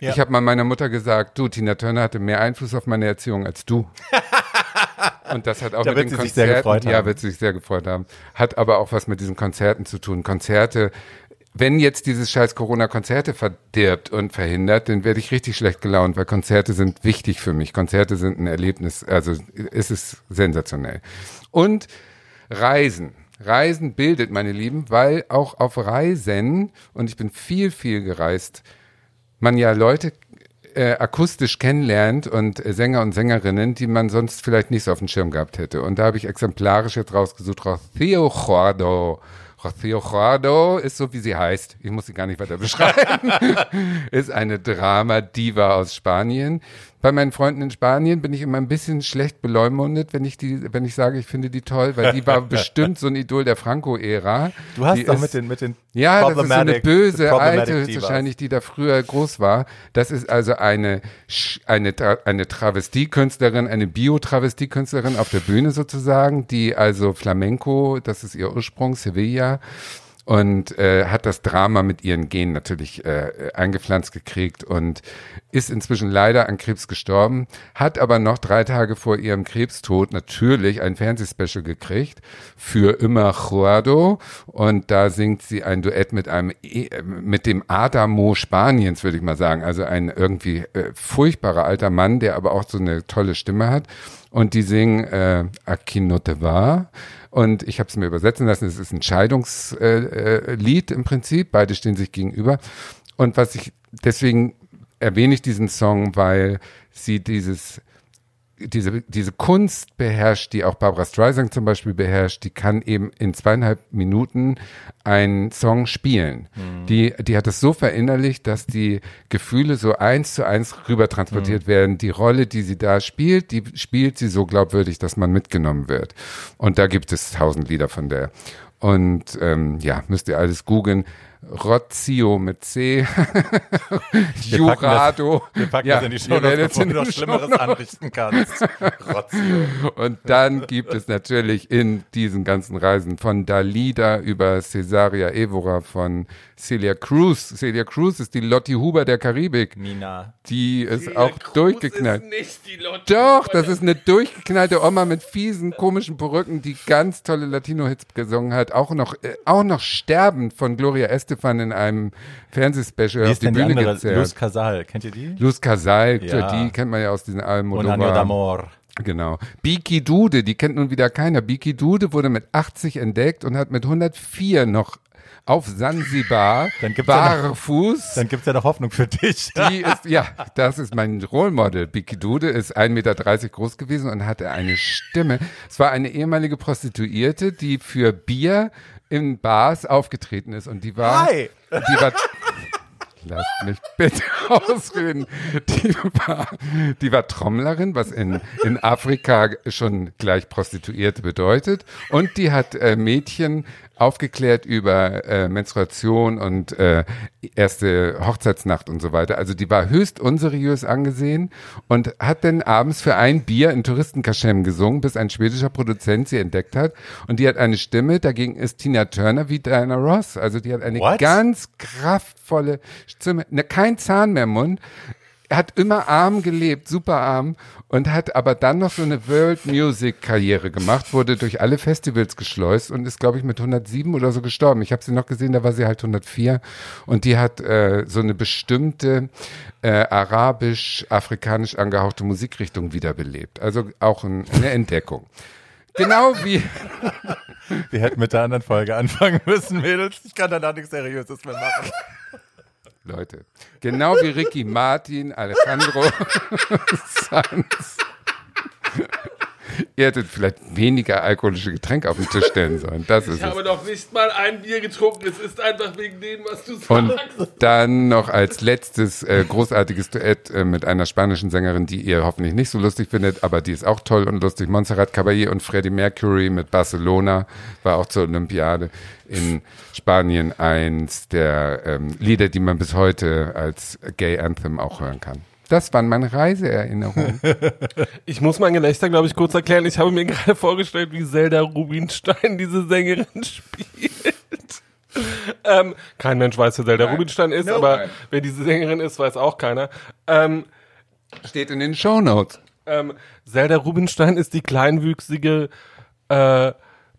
Ja. Ich habe mal meiner Mutter gesagt, du, Tina Turner hatte mehr Einfluss auf meine Erziehung als du. Und das hat auch Da mit wird den sie sich sehr Konzerten, gefreut ja, haben. wird sie sich sehr gefreut haben. Hat aber auch was mit diesen Konzerten zu tun. Konzerte, wenn jetzt dieses scheiß Corona Konzerte verdirbt und verhindert, dann werde ich richtig schlecht gelaunt, weil Konzerte sind wichtig für mich. Konzerte sind ein Erlebnis, also es ist sensationell. Und Reisen. Reisen bildet, meine Lieben, weil auch auf Reisen, und ich bin viel, viel gereist, man ja Leute äh, akustisch kennenlernt und äh, Sänger und Sängerinnen, die man sonst vielleicht nicht so auf dem Schirm gehabt hätte. Und da habe ich exemplarisch jetzt rausgesucht, Rocío Jurado. Rocío Jurado ist so, wie sie heißt. Ich muss sie gar nicht weiter beschreiben. ist eine Drama-Diva aus Spanien, Bei meinen Freunden in Spanien bin ich immer ein bisschen schlecht beleumundet, wenn ich die, wenn ich sage, ich finde die toll, weil die war bestimmt so ein Idol der Franco-Ära. Du hast Die doch ist- mit den, mit den ja, das ist so eine böse alte, Divas. wahrscheinlich, die da früher groß war. Das ist also eine eine Tra eine Travestiekünstlerin, eine Bio-Travestiekünstlerin auf der Bühne sozusagen, die also Flamenco, das ist ihr Ursprung, Sevilla und äh, hat das Drama mit ihren Genen natürlich äh, eingepflanzt gekriegt und ist inzwischen leider an Krebs gestorben, hat aber noch drei Tage vor ihrem Krebstod natürlich ein Fernsehspecial gekriegt für Immer Juado und da singt sie ein Duett mit einem äh, mit dem Adamo Spaniens, würde ich mal sagen, also ein irgendwie äh, furchtbarer alter Mann, der aber auch so eine tolle Stimme hat. Und die singen äh, Aquí no te va und ich habe es mir übersetzen lassen. Es ist ein Scheidungslied äh, äh, im Prinzip. Beide stehen sich gegenüber. Und was ich deswegen erwähne ich diesen Song, weil sie dieses diese, diese Kunst beherrscht, die auch Barbara Streisand zum Beispiel beherrscht, die kann eben in zweieinhalb Minuten einen Song spielen. Die, die hat es so verinnerlicht, dass die Gefühle so eins zu eins rüber transportiert werden. Die Rolle, die sie da spielt, die spielt sie so glaubwürdig, dass man mitgenommen wird. Und da gibt es tausend Lieder von der. Und ähm, ja, müsst ihr alles googeln. Rozio mit C. Jurado. Wir packen Ja, das in die Show, in du noch Schlimmeres anrichten kannst. Rotzio. Und dann gibt es natürlich in diesen ganzen Reisen von Dalida über Cesaria Evora von Celia Cruz. Celia Cruz ist die Lotti Huber der Karibik. Nina. Die ist auch durchgeknallt. Ist nicht die Lotte. Doch, das ist eine durchgeknallte Oma mit fiesen, komischen Perücken, die ganz tolle Latino-Hits gesungen hat. Auch noch, äh, auch noch sterbend von Gloria Estefan in einem Fernsehspecial Wie auf ist die denn die Bühne andere? gezerrt. Luz Casal. Kennt ihr die? Luz Casal, Ja. die kennt man ja aus diesen Alben. Un año d'amor. Genau. Biki Dude, die kennt nun wieder keiner. Biki Dude wurde mit 80 entdeckt und hat mit 104 noch auf Sansibar Dann gibt's ja noch- barfuß. Dann gibt's ja noch Hoffnung für dich. Die ist, ja, das ist mein Role Model. Biki Dude ist 1,30 Meter groß gewesen und hatte eine Stimme. Es war eine ehemalige Prostituierte, die für Bier in Bars aufgetreten ist und die war, Hi. die war, Lasst mich bitte ausreden. Die war, die war Trommlerin, was in, in Afrika schon gleich Prostituierte bedeutet. Und die hat äh, Mädchen aufgeklärt über äh, Menstruation und äh, erste Hochzeitsnacht und so weiter. Also die war höchst unseriös angesehen und hat dann abends für ein Bier in Touristenkaschem gesungen, bis ein schwedischer Produzent sie entdeckt hat. Und die hat eine Stimme, dagegen ist Tina Turner wie Diana Ross. Also die hat eine What? ganz kraftvolle Stimme, ne, kein Zahn mehr im Mund. Er hat immer arm gelebt, super arm und hat aber dann noch so eine World Music Karriere gemacht, wurde durch alle Festivals geschleust und ist, glaube ich, mit 107 oder so gestorben. Ich habe sie noch gesehen, da war sie halt 104 und die hat äh, so eine bestimmte äh, arabisch-afrikanisch angehauchte Musikrichtung wiederbelebt. Also auch ein, eine Entdeckung. Genau wie Wir hätten mit der anderen Folge anfangen müssen, Mädels. Ich kann danach nichts Seriöses mehr machen. Leute. Genau wie Ricky Martin, Alejandro Sanz. Ihr hättet vielleicht weniger alkoholische Getränke auf den Tisch stellen sollen. Das ist Ich habe es. doch nicht mal ein Bier getrunken. Es ist einfach wegen dem, was du Und sagst. dann noch als letztes äh, großartiges Duett äh, mit einer spanischen Sängerin, die ihr hoffentlich nicht so lustig findet, aber die ist auch toll und lustig. Montserrat Caballé und Freddie Mercury mit Barcelona war auch zur Olympiade in Spanien eins der ähm, Lieder, die man bis heute als Gay Anthem auch hören kann. Das waren meine Reiseerinnerungen. Ich muss mein Gelächter, glaube ich, kurz erklären. Ich habe mir gerade vorgestellt, wie Zelda Rubinstein diese Sängerin spielt. ähm, kein Mensch weiß, wer Zelda Nein. Rubinstein ist, No aber one. wer diese Sängerin ist, weiß auch keiner. Ähm, Steht in den Shownotes. ähm, Zelda Rubinstein ist die kleinwüchsige äh,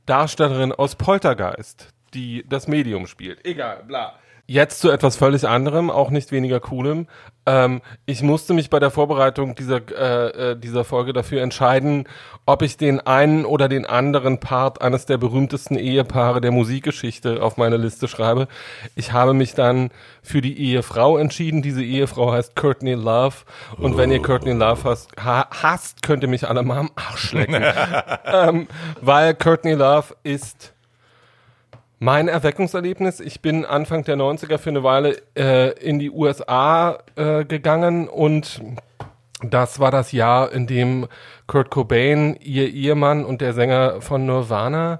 Darstellerin aus Poltergeist, die das Medium spielt. Egal, bla. Jetzt zu etwas völlig anderem, auch nicht weniger coolem. Ähm, ich musste mich bei der Vorbereitung dieser, äh, äh, dieser Folge dafür entscheiden, ob ich den einen oder den anderen Part eines der berühmtesten Ehepaare der Musikgeschichte auf meine Liste schreibe. Ich habe mich dann für die Ehefrau entschieden. Diese Ehefrau heißt Courtney Love. Und wenn ihr Courtney Love hasst, ha hasst könnt ihr mich alle mal am Arsch lecken. ähm, weil Courtney Love ist mein Erweckungserlebnis, ich bin Anfang der 90er für eine Weile äh, in die USA äh, gegangen und das war das Jahr, in dem Kurt Cobain, ihr Ehemann und der Sänger von Nirvana,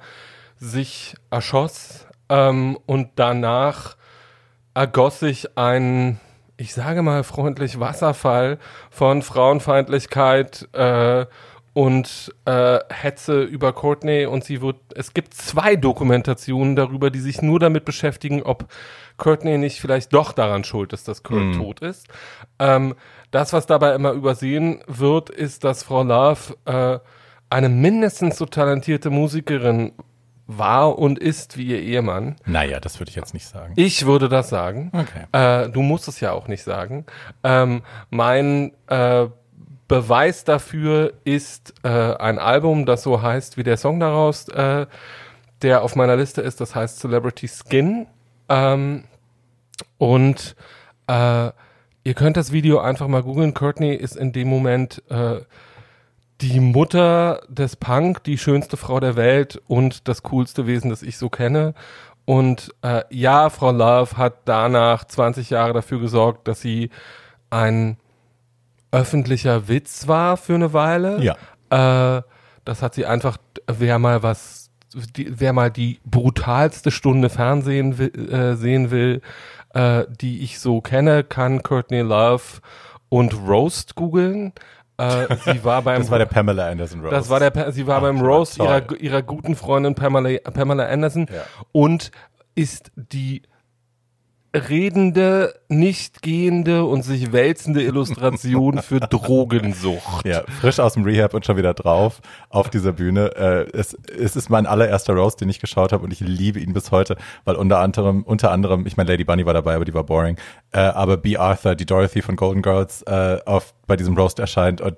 sich erschoss ähm, und danach ergoss sich ein, ich sage mal freundlich, Wasserfall von Frauenfeindlichkeit äh, und äh, Hetze über Courtney und sie wird, es gibt zwei Dokumentationen darüber, die sich nur damit beschäftigen, ob Courtney nicht vielleicht doch daran schuld ist, dass Kurt Mhm. tot ist. Ähm, das, was dabei immer übersehen wird, ist, dass Frau Love äh, eine mindestens so talentierte Musikerin war und ist wie ihr Ehemann. Naja, das würde ich jetzt nicht sagen. Ich würde das sagen. Okay. Äh, du musst es ja auch nicht sagen. Ähm, mein äh, Beweis dafür ist äh, ein Album, das so heißt wie der Song daraus, äh, der auf meiner Liste ist. Das heißt Celebrity Skin. Ähm, und äh, ihr könnt das Video einfach mal googeln. Courtney ist in dem Moment äh, die Mutter des Punk, die schönste Frau der Welt und das coolste Wesen, das ich so kenne. Und äh, ja, Frau Love hat danach 20 Jahre dafür gesorgt, dass sie ein öffentlicher Witz war für eine Weile. Ja. Äh, das hat sie einfach, wer mal was, die, wer mal die brutalste Stunde Fernsehen will, äh, sehen will, äh, die ich so kenne, kann Courtney Love und Roast googeln. Äh, sie war beim Das war der Pamela Anderson Rose. das war der, sie war Ach, beim Roast ihrer, ihrer guten Freundin Pamela, Pamela Anderson Ja. und ist die redende, nicht gehende und sich wälzende Illustration für Drogensucht. Ja, frisch aus dem Rehab und schon wieder drauf auf dieser Bühne. Äh, es, es ist mein allererster Roast, den ich geschaut habe und ich liebe ihn bis heute, weil unter anderem, unter anderem, ich meine, Lady Bunny war dabei, aber die war boring, äh, aber B. Arthur, die Dorothy von Golden Girls, äh, auf, bei diesem Roast erscheint und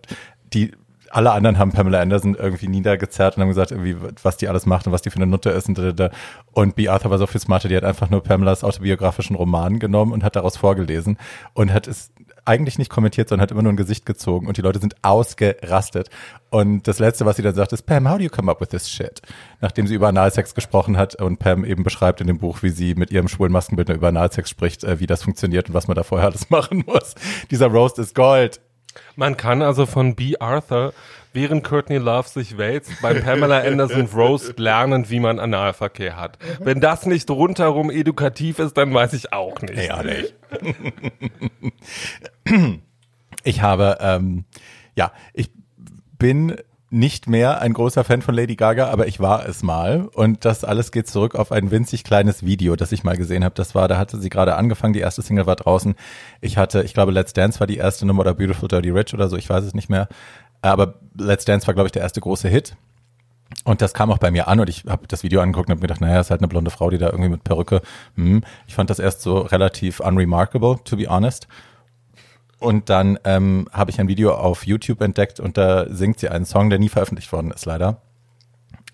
die alle anderen haben Pamela Anderson irgendwie niedergezerrt und haben gesagt, irgendwie, was die alles macht und was die für eine Nutte ist und da. Und B. Arthur war so viel smarter, die hat einfach nur Pamelas autobiografischen Roman genommen und hat daraus vorgelesen und hat es eigentlich nicht kommentiert, sondern hat immer nur ein Gesicht gezogen und die Leute sind ausgerastet. Und das Letzte, was sie dann sagt, ist, Pam, how do you come up with this shit? Nachdem sie über Analsex gesprochen hat und Pam eben beschreibt in dem Buch, wie sie mit ihrem schwulen Maskenbildner über Analsex spricht, äh, wie das funktioniert und was man da vorher alles machen muss. Dieser Roast ist Gold. Man kann also von B. Arthur, während Courtney Love sich wälzt, beim Pamela Anderson Roast lernen, wie man Analverkehr hat. Wenn das nicht rundherum edukativ ist, dann weiß ich auch nicht. Ja, nicht. ich habe, ähm, ja, ich bin nicht mehr ein großer Fan von Lady Gaga, aber ich war es mal. Und das alles geht zurück auf ein winzig kleines Video, das ich mal gesehen habe. Das war, da hatte sie gerade angefangen, die erste Single war draußen. Ich hatte, ich glaube, Let's Dance war die erste Nummer oder Beautiful Dirty Rich oder so, ich weiß es nicht mehr. Aber Let's Dance war, glaube ich, der erste große Hit. Und das kam auch bei mir an und ich habe das Video angeguckt und habe mir gedacht, naja, ist halt eine blonde Frau, die da irgendwie mit Perücke. Hm. Ich fand das erst so relativ unremarkable, to be honest. Und dann ähm, habe ich ein Video auf YouTube entdeckt und da singt sie einen Song, der nie veröffentlicht worden ist, leider.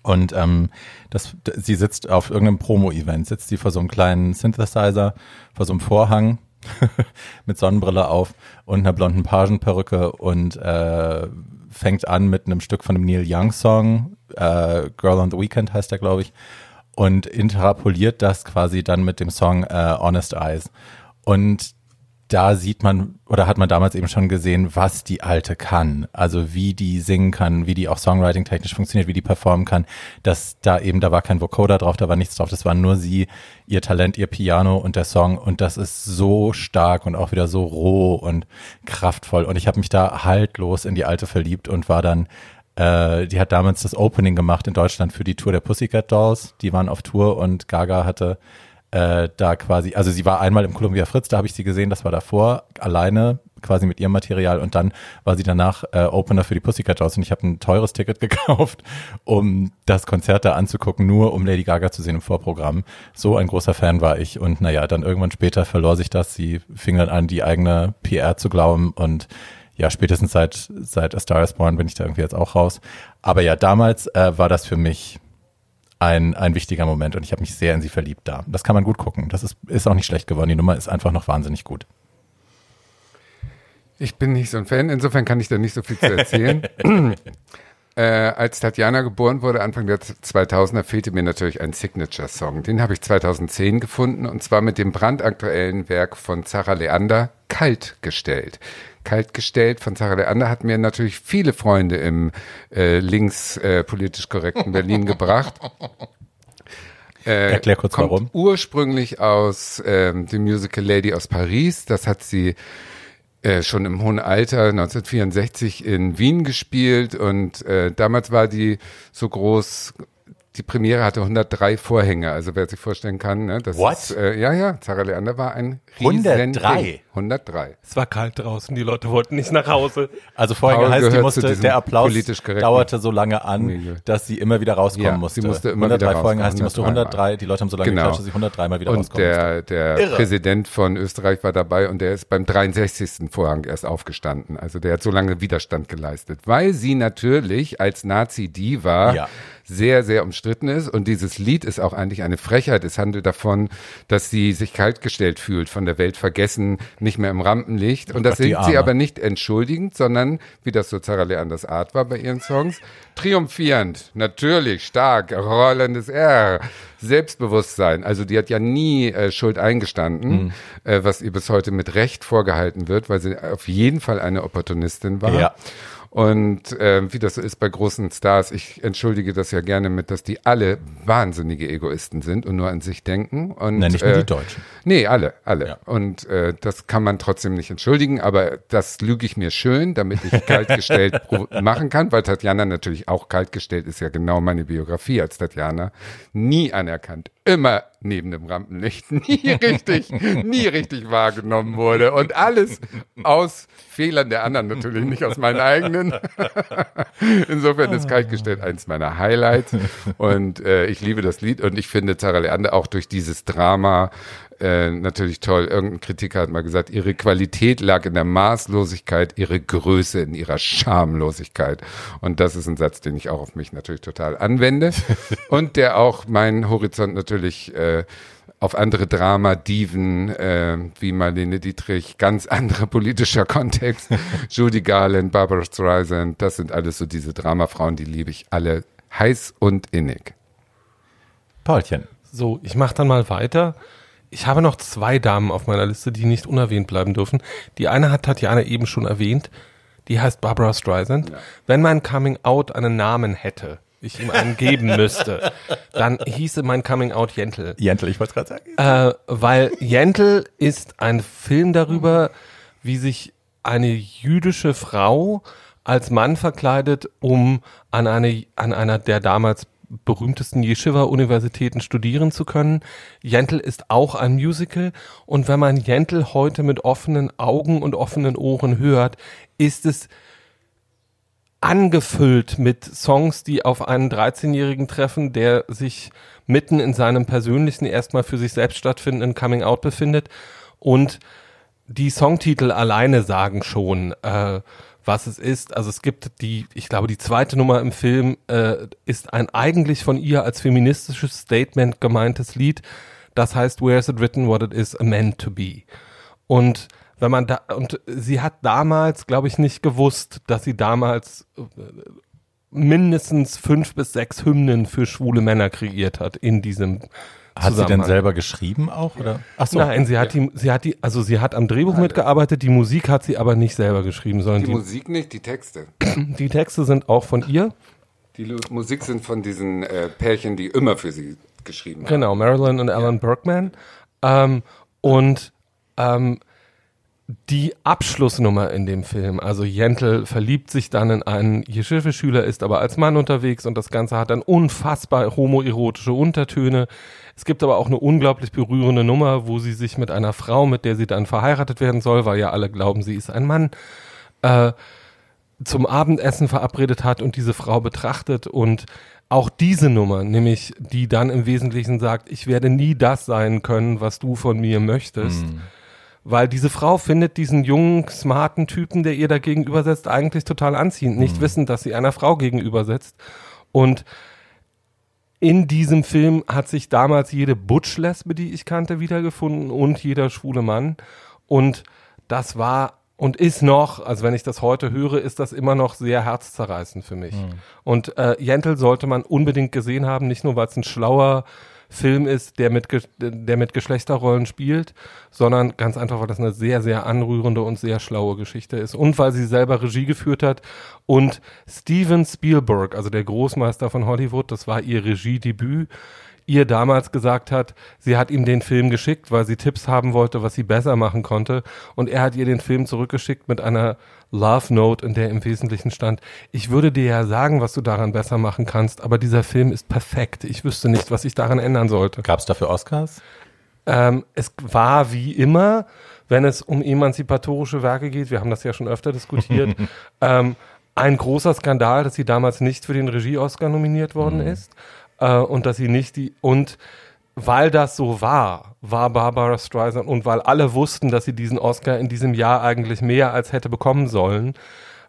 Und ähm, das, sie sitzt auf irgendeinem Promo-Event, sitzt sie vor so einem kleinen Synthesizer, vor so einem Vorhang mit Sonnenbrille auf und einer blonden Pagenperücke und äh, fängt an mit einem Stück von einem Neil Young Song, äh, Girl on the Weekend heißt der, glaube ich, und interpoliert das quasi dann mit dem Song äh, Honest Eyes. Und da sieht man oder hat man damals eben schon gesehen, was die Alte kann. Also wie die singen kann, wie die auch Songwriting technisch funktioniert, wie die performen kann. Dass da eben, da war kein Vocoder drauf, da war nichts drauf. Das war nur sie, ihr Talent, ihr Piano und der Song. Und das ist so stark und auch wieder so roh und kraftvoll. Und ich habe mich da haltlos in die Alte verliebt und war dann äh, die hat damals das Opening gemacht in Deutschland für die Tour der Pussycat Dolls. Die waren auf Tour und Gaga hatte äh, da quasi, also sie war einmal im Columbia Fritz, da habe ich sie gesehen, das war davor, alleine, quasi mit ihrem Material und dann war sie danach äh, Opener für die Pussycat Dolls und ich habe ein teures Ticket gekauft, um das Konzert da anzugucken, nur um Lady Gaga zu sehen im Vorprogramm. So ein großer Fan war ich und naja, dann irgendwann später verlor sich das, sie fing dann an, die eigene PR zu glauben und ja, spätestens seit, seit A Star is Born bin ich da irgendwie jetzt auch raus. Aber ja, damals äh, war das für mich ein, ein wichtiger Moment und ich habe mich sehr in sie verliebt da. Das kann man gut gucken. Das ist, ist auch nicht schlecht geworden. Die Nummer ist einfach noch wahnsinnig gut. Ich bin nicht so ein Fan, insofern kann ich da nicht so viel zu erzählen. äh, als Tatjana geboren wurde, Anfang der 2000er, fehlte mir natürlich ein Signature-Song. Den habe ich 2010 gefunden und zwar mit dem brandaktuellen Werk von Zara Leander, Kalt gestellt. Kalt gestellt von Zara Leander hat mir natürlich viele Freunde im äh, links äh, politisch korrekten Berlin gebracht. Äh, Erklär kurz kommt warum. Ursprünglich aus ähm, dem Musical Lady aus Paris. Das hat sie äh, schon im hohen Alter 1964 in Wien gespielt und äh, damals war die so groß die Premiere hatte 103 Vorhänge, also wer sich vorstellen kann, ne, das What? ist, äh, ja, ja, Zara Leander war ein riesen 103? Ding. 103. Es war kalt draußen, die Leute wollten nicht nach Hause. Also vorher Paul heißt, die musste, der Applaus dauerte so lange an, Milieu. dass sie immer wieder rauskommen Ja, sie musste. musste immer 103 wieder rauskommen, heißt, die musste 103 103, die Leute haben so lange Genau. geklatscht, dass sie 103 Mal wieder Und rauskommen musste. der, der Irre. Präsident von Österreich war dabei und der ist beim 63. Vorhang erst aufgestanden. Also der hat so lange Widerstand geleistet, weil sie natürlich als Nazi-Diva Ja. Sehr, sehr umstritten ist. Und dieses Lied ist auch eigentlich eine Frechheit. Es handelt davon, dass sie sich kaltgestellt fühlt, von der Welt vergessen, nicht mehr im Rampenlicht. Und das die singt sie aber nicht entschuldigend, sondern, wie das so Zara Leanders Art war bei ihren Songs, triumphierend, natürlich, stark, rollendes R, Selbstbewusstsein. Also die hat ja nie äh, Schuld eingestanden, Mhm. äh, was ihr bis heute mit Recht vorgehalten wird, weil sie auf jeden Fall eine Opportunistin war. Ja. Und äh, wie das so ist bei großen Stars, ich entschuldige das ja gerne mit, dass die alle wahnsinnige Egoisten sind und nur an sich denken. Und, Nein, nicht nur äh, die Deutschen. Nee, alle, alle. Ja. Und äh, das kann man trotzdem nicht entschuldigen, aber das lüge ich mir schön, damit ich kaltgestellt machen kann, weil Tatjana natürlich auch kaltgestellt ist ja genau meine Biografie als Tatjana. Nie anerkannt, immer neben dem Rampenlicht, nie richtig, nie richtig wahrgenommen wurde und alles aus Fehlern der anderen natürlich, nicht aus meinen eigenen. Insofern ist kaltgestellt eins meiner Highlights und äh, ich liebe das Lied und ich finde Zara Leander auch durch dieses Drama äh, natürlich toll. Irgendein Kritiker hat mal gesagt, ihre Qualität lag in der Maßlosigkeit, ihre Größe in ihrer Schamlosigkeit. Und das ist ein Satz, den ich auch auf mich natürlich total anwende und der auch meinen Horizont natürlich äh, auf andere Drama-Diven äh, wie Marlene Dietrich, ganz anderer politischer Kontext, Judy Garland, Barbara Streisand, das sind alles so diese Dramafrauen, die liebe ich alle heiß und innig. Paulchen. So, ich mache dann mal weiter. Ich habe noch zwei Damen auf meiner Liste, die nicht unerwähnt bleiben dürfen. Die eine hat Tatjana eben schon erwähnt. Die heißt Barbara Streisand. Wenn mein Coming Out einen Namen hätte, ich ihm einen geben müsste, dann hieße mein Coming Out Jentel. Jentel, ich wollte gerade sagen. Äh, weil Jentel ist ein Film darüber, wie sich eine jüdische Frau als Mann verkleidet, um an, eine, an einer der damals berühmtesten Yeshiva-Universitäten studieren zu können. Jentel ist auch ein Musical und wenn man Jentel heute mit offenen Augen und offenen Ohren hört, ist es angefüllt mit Songs, die auf einen 13-Jährigen treffen, der sich mitten in seinem persönlichen, erstmal für sich selbst stattfindenden Coming Out befindet. Und die Songtitel alleine sagen schon, äh, was es ist. Also es gibt die, ich glaube, die zweite Nummer im Film äh, ist ein eigentlich von ihr als feministisches Statement gemeintes Lied. Das heißt, Where is it written what it is meant to be? Und wenn man da, und sie hat damals, glaube ich, nicht gewusst, dass sie damals äh, mindestens fünf bis sechs Hymnen für schwule Männer kreiert hat in diesem Hat sie denn selber geschrieben auch? Oder? Ach so. Nein, sie hat die, sie hat die, also sie hat am Drehbuch mitgearbeitet, die Musik hat sie aber nicht selber geschrieben, sondern Die die, Musik nicht, die Texte. die Texte sind auch von ihr. Die Lu- Musik sind von diesen äh, Pärchen, die immer für sie geschrieben haben. Genau, Marilyn und Alan Bergman. Ähm, und ähm, die Abschlussnummer in dem Film, also Jentel verliebt sich dann in einen Yeshiva-Schüler, ist aber als Mann unterwegs und das Ganze hat dann unfassbar homoerotische Untertöne. Es gibt aber auch eine unglaublich berührende Nummer, wo sie sich mit einer Frau, mit der sie dann verheiratet werden soll, weil ja alle glauben, sie ist ein Mann, äh, zum Abendessen verabredet hat und diese Frau betrachtet und auch diese Nummer, nämlich die dann im Wesentlichen sagt, ich werde nie das sein können, was du von mir möchtest. Weil diese Frau findet diesen jungen, smarten Typen, der ihr da gegenübersetzt, eigentlich total anziehend, nicht wissend, dass sie einer Frau gegenübersetzt. Und in diesem Film hat sich damals jede Butch-Lesbe, die ich kannte, wiedergefunden und jeder schwule Mann. Und das war und ist noch, also wenn ich das heute höre, ist das immer noch sehr herzzerreißend für mich. Mhm. Und äh, Jentel sollte man unbedingt gesehen haben, nicht nur weil es ein schlauer Film ist, der mit, der mit Geschlechterrollen spielt, sondern ganz einfach, weil das eine sehr, sehr anrührende und sehr schlaue Geschichte ist und weil sie selber Regie geführt hat und Steven Spielberg, also der Großmeister von Hollywood, das war ihr Regiedebüt, ihr damals gesagt hat, sie hat ihm den Film geschickt, weil sie Tipps haben wollte, was sie besser machen konnte. Und er hat ihr den Film zurückgeschickt mit einer Love Note, in der im Wesentlichen stand, ich würde dir ja sagen, was du daran besser machen kannst, aber dieser Film ist perfekt. Ich wüsste nicht, was ich daran ändern sollte. Gab es dafür Oscars? Ähm, es war wie immer, wenn es um emanzipatorische Werke geht, wir haben das ja schon öfter diskutiert, ähm, ein großer Skandal, dass sie damals nicht für den Regie-Oscar nominiert worden mhm. ist äh, und dass sie nicht die und weil das so war, war Barbara Streisand und weil alle wussten, dass sie diesen Oscar in diesem Jahr eigentlich mehr als hätte bekommen sollen,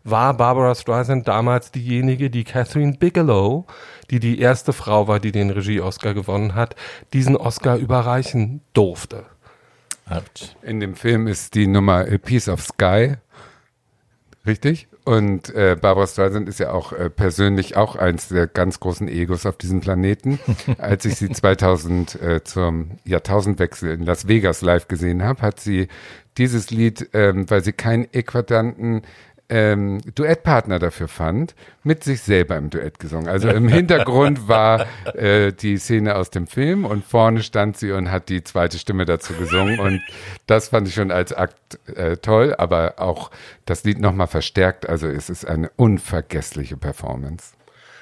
war Barbara Streisand damals diejenige, die Catherine Bigelow, die die erste Frau war, die den Regie-Oscar gewonnen hat, diesen Oscar überreichen durfte. In dem Film ist die Nummer A Piece of Sky. Richtig? Und äh, Barbara Streisand ist ja auch äh, persönlich auch eins der ganz großen Egos auf diesem Planeten. Als ich sie 2000 äh, zum Jahrtausendwechsel in Las Vegas live gesehen habe, hat sie dieses Lied, ähm, weil sie keinen eklatanten ähm, Duettpartner dafür fand, mit sich selber im Duett gesungen. Also im Hintergrund war äh, die Szene aus dem Film und vorne stand sie und hat die zweite Stimme dazu gesungen. Und das fand ich schon als Akt äh, toll, aber auch das Lied nochmal verstärkt. Also es ist eine unvergessliche Performance.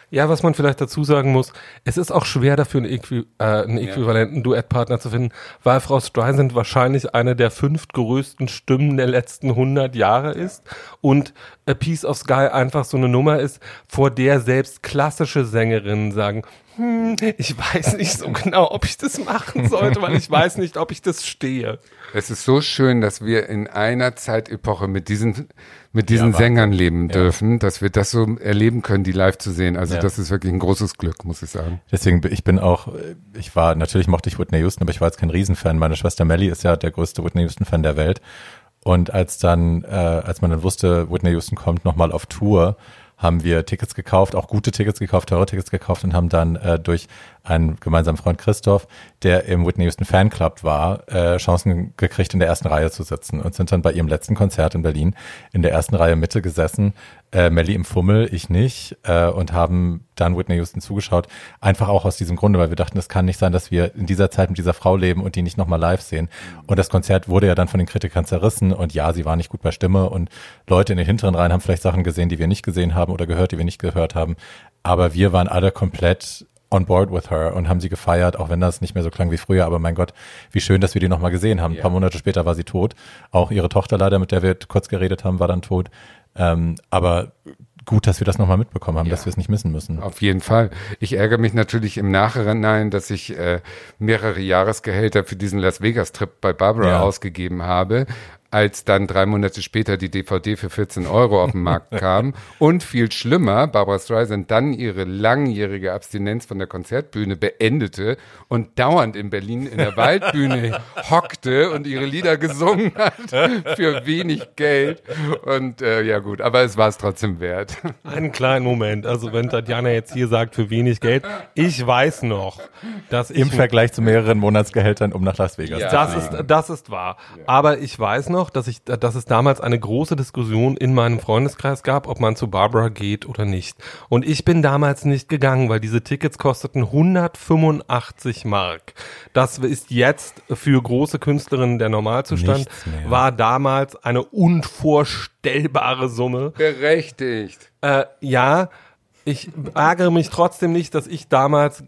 Ja, was man vielleicht dazu sagen muss, es ist auch schwer dafür einen, Äqui äh, einen äquivalenten ja. Duettpartner zu finden, weil Frau Streisand wahrscheinlich eine der fünf größten Stimmen der letzten 100 Jahre ist und A Piece of Sky einfach so eine Nummer ist, vor der selbst klassische Sängerinnen sagen, hm, ich weiß nicht so genau, ob ich das machen sollte, weil ich weiß nicht, ob ich das stehe. Es ist so schön, dass wir in einer Zeitepoche mit diesen, mit diesen ja, Sängern leben dürfen, ja. dass wir das so erleben können, die live zu sehen. Also ja. das ist wirklich ein großes Glück, muss ich sagen. Deswegen, ich bin auch, ich war, natürlich mochte ich Whitney Houston, aber ich war jetzt kein Riesenfan. Meine Schwester Melly ist ja der größte Whitney Houston-Fan der Welt. Und als dann, äh, als man dann wusste, Whitney Houston kommt nochmal auf Tour, haben wir Tickets gekauft, auch gute Tickets gekauft, teure Tickets gekauft und haben dann äh, durch einen gemeinsamen Freund Christoph, der im Whitney Houston Fanclub war, äh, Chancen gekriegt, in der ersten Reihe zu sitzen und sind dann bei ihrem letzten Konzert in Berlin in der ersten Reihe Mitte gesessen äh, Melly im Fummel, ich nicht, äh, und haben dann Whitney Houston zugeschaut. Einfach auch aus diesem Grunde, weil wir dachten, es kann nicht sein, dass wir in dieser Zeit mit dieser Frau leben und die nicht nochmal live sehen. Und das Konzert wurde ja dann von den Kritikern zerrissen und ja, sie war nicht gut bei Stimme und Leute in den hinteren Reihen haben vielleicht Sachen gesehen, die wir nicht gesehen haben oder gehört, die wir nicht gehört haben. Aber wir waren alle komplett on board with her und haben sie gefeiert, auch wenn das nicht mehr so klang wie früher. Aber mein Gott, wie schön, dass wir die nochmal gesehen haben. Yeah. Ein paar Monate später war sie tot. Auch ihre Tochter leider, mit der wir kurz geredet haben, war dann tot. Ähm, aber gut, dass wir das nochmal mitbekommen haben, ja. dass wir es nicht missen müssen. Auf jeden Fall. Ich ärgere mich natürlich im Nachhinein, dass ich äh, mehrere Jahresgehälter für diesen Las Vegas-Trip bei Barbara ja. ausgegeben habe, als dann drei Monate später die DVD für 14 Euro auf den Markt kam. Und viel schlimmer, Barbara Streisand dann ihre langjährige Abstinenz von der Konzertbühne beendete und dauernd in Berlin in der Waldbühne hockte und ihre Lieder gesungen hat für wenig Geld. Und äh, ja gut, aber es war es trotzdem wert. Einen kleinen Moment. Also wenn Tatjana jetzt hier sagt, für wenig Geld, ich weiß noch, dass ich... Im Vergleich zu mehreren Monatsgehältern, um nach Las Vegas ja, Das ist, das ist wahr. Aber ich weiß noch, noch, dass ich, dass es damals eine große Diskussion in meinem Freundeskreis gab, ob man zu Barbara geht oder nicht. Und ich bin damals nicht gegangen, weil diese Tickets kosteten 185 Mark. Das ist jetzt für große Künstlerinnen der Normalzustand, war damals eine unvorstellbare Summe. Berechtigt. Äh, ja, ich ärgere mich trotzdem nicht, dass ich damals,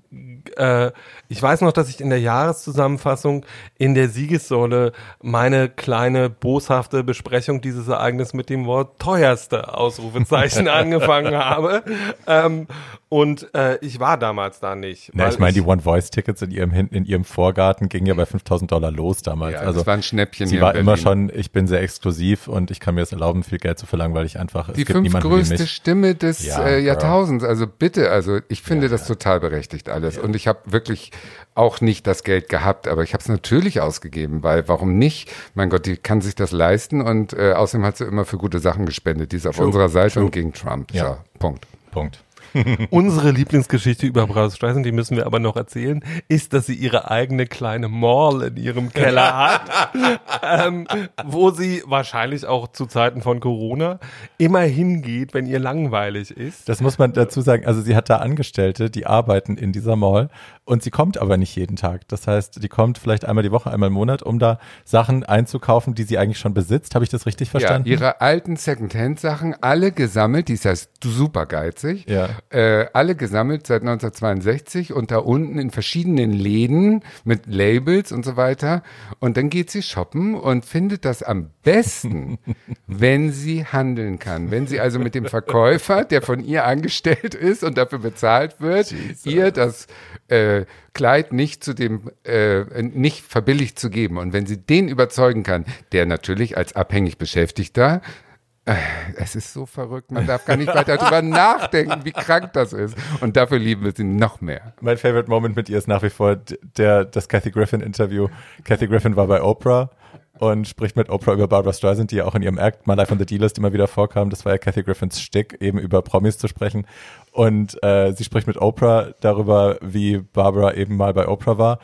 äh, ich weiß noch, dass ich in der Jahreszusammenfassung in der Siegessäule meine kleine boshafte Besprechung dieses Ereignisses mit dem Wort teuerste Ausrufezeichen angefangen habe. Ähm, und äh, ich war damals da nicht. Na, ich meine, die One-Voice-Tickets in ihrem, in ihrem Vorgarten gingen ja bei 5000 Dollar los damals. Ja, also das war ein Schnäppchen. Sie war immer schon, ich bin sehr exklusiv und ich kann mir es erlauben, viel Geld zu verlangen, weil ich einfach, die fünf größte Stimme des ja, äh, Jahrtausends tausend. Also bitte, also ich finde das total berechtigt alles. Und ich habe wirklich auch nicht das Geld gehabt, aber ich habe es natürlich ausgegeben, weil warum nicht? Mein Gott, die kann sich das leisten und äh, außerdem hat sie immer für gute Sachen gespendet. Die ist auf True, unserer Seite true. und gegen Trump. Ja. So, Punkt. Punkt. Unsere Lieblingsgeschichte über Barbara Streisand, die müssen wir aber noch erzählen, ist, dass sie ihre eigene kleine Mall in ihrem Keller hat, ähm, wo sie wahrscheinlich auch zu Zeiten von Corona immer hingeht, wenn ihr langweilig ist. Das muss man dazu sagen. Also sie hat da Angestellte, die arbeiten in dieser Mall und sie kommt aber nicht jeden Tag. Das heißt, die kommt vielleicht einmal die Woche, einmal im Monat, um da Sachen einzukaufen, die sie eigentlich schon besitzt. Habe ich das richtig verstanden? Ja, ihre alten Secondhand-Sachen, alle gesammelt, die ist ja super geizig, Ja. Äh, alle gesammelt seit 1962 und da unten in verschiedenen Läden mit Labels und so weiter. Und dann geht sie shoppen und findet das am besten, wenn sie handeln kann. Wenn sie also mit dem Verkäufer, der von ihr angestellt ist und dafür bezahlt wird, ihr das äh, Kleid nicht zu dem, äh, nicht verbilligt zu geben. Und wenn sie den überzeugen kann, der natürlich als abhängig Beschäftigter es ist so verrückt, man darf gar nicht weiter drüber nachdenken, wie krank das ist. Und dafür lieben wir sie noch mehr. Mein Favorite Moment mit ihr ist nach wie vor der, das Kathy Griffin Interview. Kathy Griffin war bei Oprah und spricht mit Oprah über Barbara Streisand, die ja auch in ihrem Act My Life on the D-List immer wieder vorkam. Das war ja Kathy Griffins Stick, eben über Promis zu sprechen. Und äh, sie spricht mit Oprah darüber, wie Barbara eben mal bei Oprah war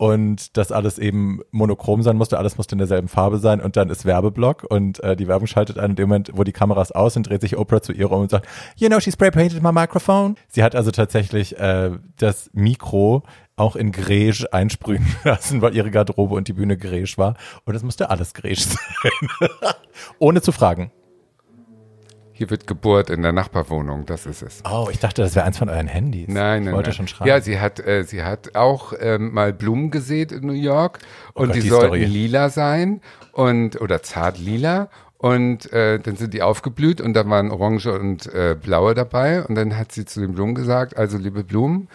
und dass alles eben monochrom sein musste, alles musste in derselben Farbe sein und dann ist Werbeblock und äh, die Werbung schaltet ein in dem Moment, wo die Kameras aus sind, dreht sich Oprah zu ihr um und sagt, you know, she spray painted my microphone. Sie hat also tatsächlich äh, das Mikro auch in Grege einsprühen lassen, weil ihre Garderobe und die Bühne Grege war und es musste alles Grege sein. Ohne zu fragen. Hier wird Geburt in der Nachbarwohnung, das ist es. Oh, ich dachte, das wäre eins von euren Handys. Nein, ich nein, wollte nein. schon schreiben. Ja, sie hat, äh, sie hat auch ähm, mal Blumen gesät in New York und Gott, die, die sollten lila sein und oder zart lila und äh, dann sind die aufgeblüht und da waren orange und äh, blaue dabei und dann hat sie zu den Blumen gesagt, also liebe Blumen,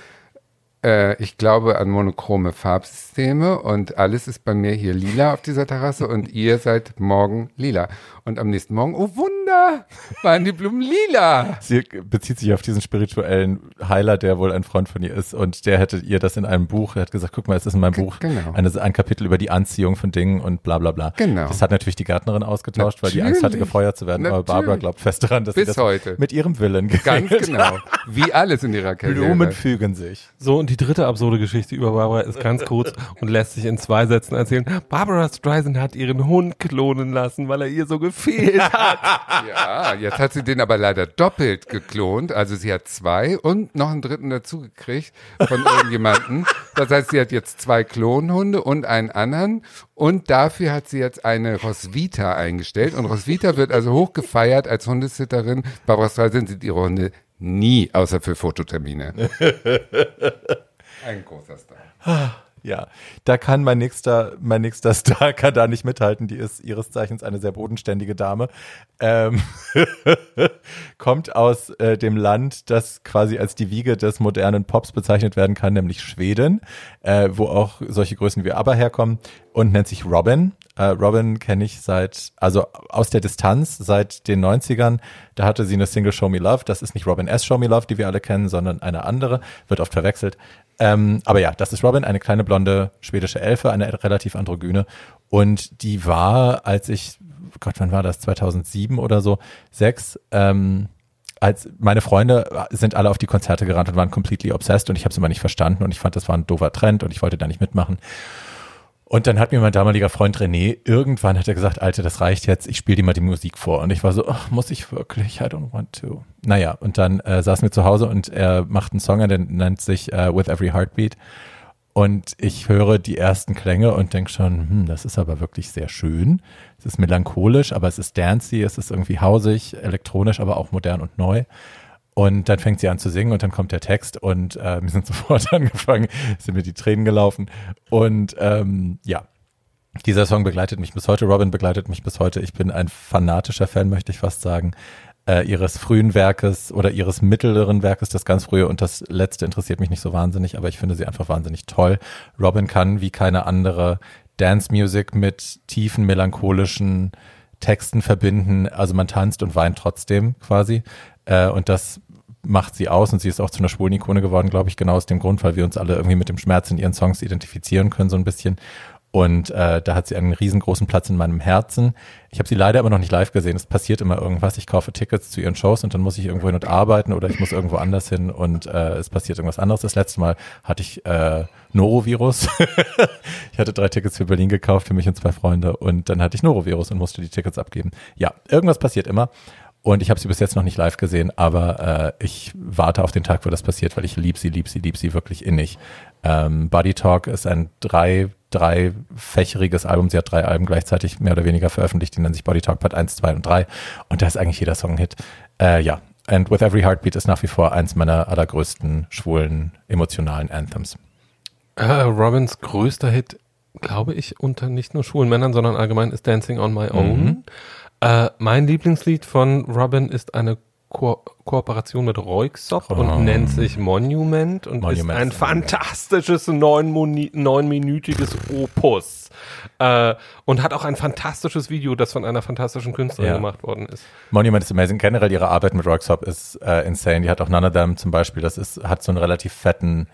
äh, ich glaube an monochrome Farbsysteme und alles ist bei mir hier lila auf dieser Terrasse und ihr seid morgen lila. Und am nächsten Morgen, oh Wunder, waren die Blumen lila. Sie bezieht sich auf diesen spirituellen Heiler, der wohl ein Freund von ihr ist und der hätte ihr das in einem Buch, er hat gesagt, guck mal, es ist in meinem Buch genau. eine, ein Kapitel über die Anziehung von Dingen und bla bla bla. Genau. Das hat natürlich die Gärtnerin ausgetauscht, weil die Angst hatte, Natürlich. gefeuert zu werden, aber Natürlich. Barbara glaubt fest daran, dass Bis sie das heute. mit ihrem Willen Ganz genau. Wie alles in ihrer. Karriere. Blumen fügen sich. So, und die dritte absurde Geschichte über Barbara ist ganz kurz und lässt sich in zwei Sätzen erzählen. Barbara Streisand hat ihren Hund klonen lassen, weil er ihr so gefehlt hat. Ja, jetzt hat sie den aber leider doppelt geklont. Also sie hat zwei und noch einen dritten dazugekriegt von irgendjemanden. Das heißt, sie hat jetzt zwei Klonhunde und einen anderen. Und dafür hat sie jetzt eine Roswitha eingestellt. Und Roswitha wird also hoch gefeiert als Hundesitterin. Barbara Streisand sieht ihre Hunde nie, außer für Fototermine. Ein großer Star. Ja, da kann mein nächster, mein nächster Star kann da nicht mithalten. Die ist ihres Zeichens eine sehr bodenständige Dame. Ähm, kommt aus äh, dem Land, das quasi als die Wiege des modernen Pops bezeichnet werden kann, nämlich Schweden, äh, wo auch solche Größen wie ABBA herkommen und nennt sich Robin. Äh, Robin kenne ich seit, also aus der Distanz seit den 90ern. Da hatte sie eine Single Show Me Love. Das ist nicht Robin S. Show Me Love, die wir alle kennen, sondern eine andere. Wird oft verwechselt. Ähm, aber ja, das ist Robin, eine kleine blonde schwedische Elfe, eine relativ androgyne. Und die war, als ich, Gott, wann war das? 2007 oder so, sechs, ähm, als meine Freunde sind alle auf die Konzerte gerannt und waren completely obsessed und ich habe es immer nicht verstanden und ich fand, das war ein doofer Trend und ich wollte da nicht mitmachen. Und dann hat mir mein damaliger Freund René irgendwann hat er gesagt, Alter, das reicht jetzt, ich spiele dir mal die Musik vor. Und ich war so, ach, muss ich wirklich? I don't want to. Naja, und dann äh, saßen wir zu Hause und er macht einen Song, der nennt sich äh, With Every Heartbeat. Und ich höre die ersten Klänge und denke schon, hm, das ist aber wirklich sehr schön. Es ist melancholisch, aber es ist dancey, es ist irgendwie hausig, elektronisch, aber auch modern und neu. Und dann fängt sie an zu singen und dann kommt der Text und äh, wir sind sofort angefangen, sind mir die Tränen gelaufen. Und ähm, ja, dieser Song begleitet mich bis heute. Robin begleitet mich bis heute. Ich bin ein fanatischer Fan, möchte ich fast sagen, äh, ihres frühen Werkes oder ihres mittleren Werkes, das ganz frühe und das letzte interessiert mich nicht so wahnsinnig, aber ich finde sie einfach wahnsinnig toll. Robin kann wie keine andere Dance Music mit tiefen melancholischen Texten verbinden. Also man tanzt und weint trotzdem quasi. Äh, und das macht sie aus und sie ist auch zu einer schwulen Ikone geworden, glaube ich, genau aus dem Grund, weil wir uns alle irgendwie mit dem Schmerz in ihren Songs identifizieren können, so ein bisschen. Und äh, da hat sie einen riesengroßen Platz in meinem Herzen. Ich habe sie leider immer noch nicht live gesehen. Es passiert immer irgendwas. Ich kaufe Tickets zu ihren Shows und dann muss ich irgendwo hin und arbeiten oder ich muss irgendwo anders hin und äh, es passiert irgendwas anderes. Das letzte Mal hatte ich äh, Norovirus. ich hatte drei Tickets für Berlin gekauft für mich und zwei Freunde und dann hatte ich Norovirus und musste die Tickets abgeben. Ja, irgendwas passiert immer. Und ich habe sie bis jetzt noch nicht live gesehen, aber äh, ich warte auf den Tag, wo das passiert, weil ich lieb sie, lieb sie, lieb sie wirklich innig. Ähm, Body Talk ist ein drei, dreifächeriges Album. Sie hat drei Alben gleichzeitig mehr oder weniger veröffentlicht. Die nennen sich Body Talk Part 1, 2 und 3. Und da ist eigentlich jeder Song ein Hit. Äh, ja, And With Every Heartbeat ist nach wie vor eins meiner allergrößten schwulen, emotionalen Anthems. Äh, Robins größter Hit, glaube ich, unter nicht nur schwulen Männern, sondern allgemein ist Dancing on My Own. Mhm. Äh, mein Lieblingslied von Robin ist eine Ko Kooperation mit Royksop Oh. und nennt sich Monument und Monument ist ein ist fantastisches neunminütiges Opus. Äh, und hat auch ein fantastisches Video, das von einer fantastischen Künstlerin Ja. gemacht worden ist. Monument is amazing. Generell ihre Arbeit mit Rockstop ist äh, insane. Die hat auch None of Them zum Beispiel. Das ist, hat so einen relativ fetten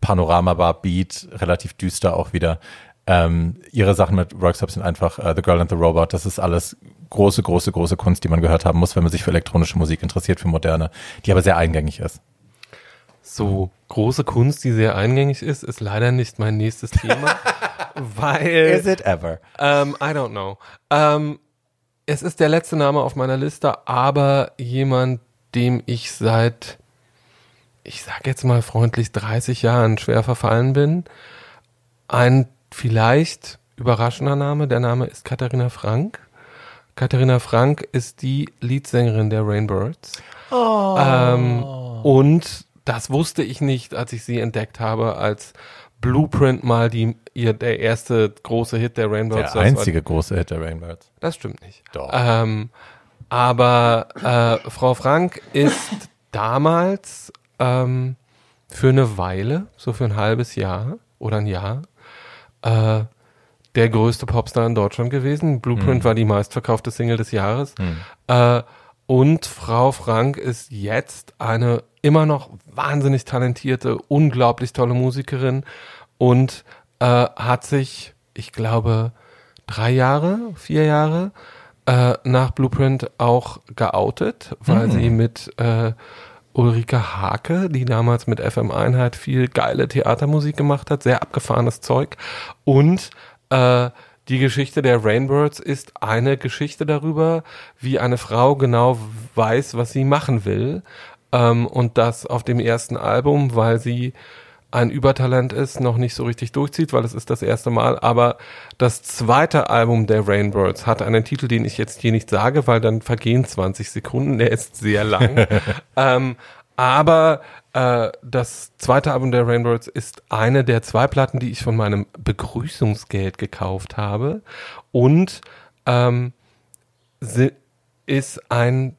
Panorama-Bar-Beat, relativ düster auch wieder. Ähm, ihre Sachen mit Rockstop sind einfach äh, The Girl and the Robot. Das ist alles große, große, große Kunst, die man gehört haben muss, wenn man sich für elektronische Musik interessiert, für moderne, die aber sehr eingängig ist. So große Kunst, die sehr eingängig ist, ist leider nicht mein nächstes Thema, weil it ever? Ähm, I don't know. Ähm, es ist der letzte Name auf meiner Liste, aber jemand, dem ich seit, ich sag jetzt mal freundlich, 30 Jahren schwer verfallen bin. Ein vielleicht überraschender Name, der Name ist Katharina Frank. Katharina Frank ist die Leadsängerin der Rainbirds. Ähm, und das wusste ich nicht, als ich sie entdeckt habe, als Blueprint mal die, ihr, der erste große Hit der Rainbirds. Der das war- einzige große Hit der Rainbirds. das stimmt nicht. Doch. Ähm, aber äh, Frau Frank ist damals ähm, für eine Weile, so für ein halbes Jahr oder ein Jahr, äh, der größte Popstar in Deutschland gewesen. Blueprint war die meistverkaufte Single des Jahres. Äh, und Frau Frank ist jetzt eine immer noch wahnsinnig talentierte, unglaublich tolle Musikerin und äh, hat sich, ich glaube, drei Jahre, vier Jahre äh, nach Blueprint auch geoutet, weil sie mit äh, Ulrike Hake, die damals mit FM Einheit viel geile Theatermusik gemacht hat, sehr abgefahrenes Zeug. Und äh, die Geschichte der Rainbirds ist eine Geschichte darüber, wie eine Frau genau weiß, was sie machen will. Ähm, und das auf dem ersten Album, weil sie ein Übertalent ist, noch nicht so richtig durchzieht, weil es ist das erste Mal. Aber das zweite Album der Rainbirds hat einen Titel, den ich jetzt hier nicht sage, weil dann vergehen 20 Sekunden. Der ist sehr lang. ähm, aber äh, das zweite Album der Rainbirds ist eine der zwei Platten, die ich von meinem Begrüßungsgeld gekauft habe. Und ähm, ist ein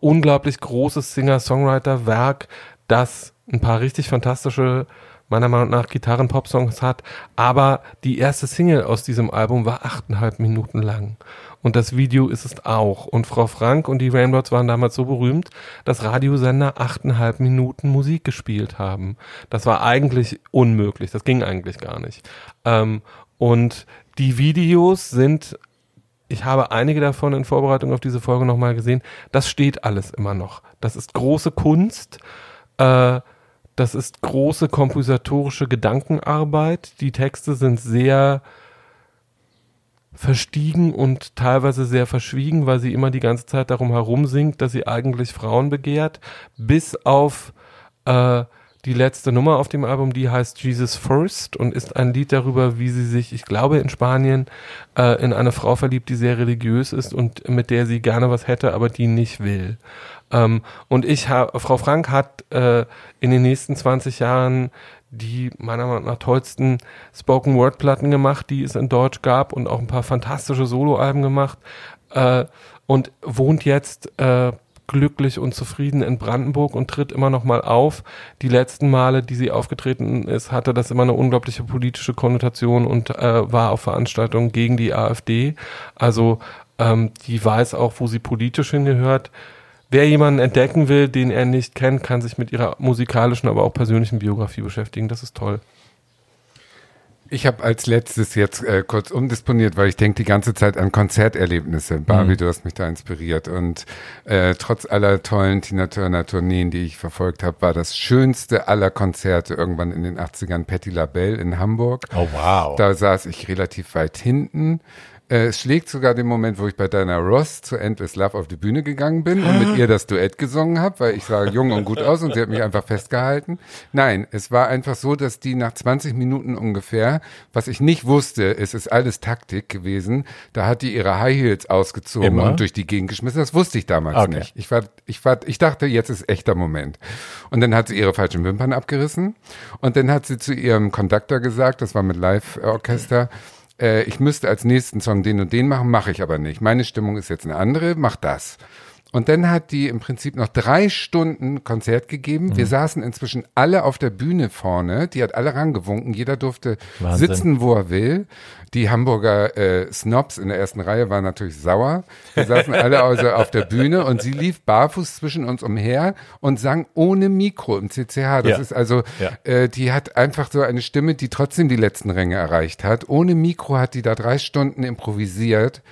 unglaublich großes Singer-Songwriter-Werk, das ein paar richtig fantastische, meiner Meinung nach, Gitarren-Pop-Songs hat. Aber die erste Single aus diesem Album war achteinhalb Minuten lang. Und das Video ist es auch. Und Frau Frank und die Rainbows waren damals so berühmt, dass Radiosender achteinhalb Minuten Musik gespielt haben. Das war eigentlich unmöglich. Das ging eigentlich gar nicht. Ähm, und die Videos sind ich habe einige davon in Vorbereitung auf diese Folge nochmal gesehen. Das steht alles immer noch. Das ist große Kunst. Äh, das ist große kompositorische Gedankenarbeit. Die Texte sind sehr verstiegen und teilweise sehr verschwiegen, weil sie immer die ganze Zeit darum herum singt, dass sie eigentlich Frauen begehrt, bis auf äh, die letzte Nummer auf dem Album, die heißt Jesus First und ist ein Lied darüber, wie sie sich, ich glaube in Spanien, äh, in eine Frau verliebt, die sehr religiös ist und mit der sie gerne was hätte, aber die nicht will. Ähm, und ich habe, Frau Frank hat äh, in den nächsten 20 Jahren die meiner Meinung nach tollsten Spoken Word Platten gemacht, die es in Deutsch gab und auch ein paar fantastische Soloalben gemacht äh, und wohnt jetzt äh, glücklich und zufrieden in Brandenburg und tritt immer noch mal auf. Die letzten Male, die sie aufgetreten ist, hatte das immer eine unglaubliche politische Konnotation und äh, war auf Veranstaltungen gegen die AfD. Also ähm, die weiß auch, wo sie politisch hingehört. wer jemanden entdecken will, den er nicht kennt, kann sich mit ihrer musikalischen, aber auch persönlichen Biografie beschäftigen. Das ist toll. Ich habe als letztes jetzt äh, kurz umdisponiert, weil ich denke die ganze Zeit an Konzerterlebnisse. Barbie, mhm. du hast mich da inspiriert. Und äh, trotz aller tollen Tina Turner Tourneen, die ich verfolgt habe, war das schönste aller Konzerte irgendwann in den 80ern Patti LaBelle in Hamburg. Oh wow. Da saß ich relativ weit hinten es schlägt sogar den Moment, wo ich bei Diana Ross zu Endless Love auf die Bühne gegangen bin und mit ihr das Duett gesungen habe, weil ich sah jung und gut aus und sie hat mich einfach festgehalten. Nein, es war einfach so, dass die nach 20 Minuten ungefähr, was ich nicht wusste, es ist alles Taktik gewesen, da hat die ihre High Heels ausgezogen Immer? und durch die Gegend geschmissen. Das wusste ich damals okay. nicht. Ich war, ich war, ich dachte, jetzt ist echter Moment. Und dann hat sie ihre falschen Wimpern abgerissen und dann hat sie zu ihrem Conductor gesagt, das war mit Live-Orchester, äh, ich müsste als nächsten Song den und den machen, mache ich aber nicht. Meine Stimmung ist jetzt eine andere, mach das. Und dann hat die im Prinzip noch drei Stunden Konzert gegeben. Mhm. Wir saßen inzwischen alle auf der Bühne vorne. Die hat alle rangewunken. Jeder durfte Wahnsinn. sitzen, wo er will. Die Hamburger äh, Snobs in der ersten Reihe waren natürlich sauer. Wir saßen alle also auf der Bühne und sie lief barfuß zwischen uns umher und sang ohne Mikro im CCH. Das ja. ist also, ja. äh, die hat einfach so eine Stimme, die trotzdem die letzten Ränge erreicht hat. Ohne Mikro hat die da drei Stunden improvisiert.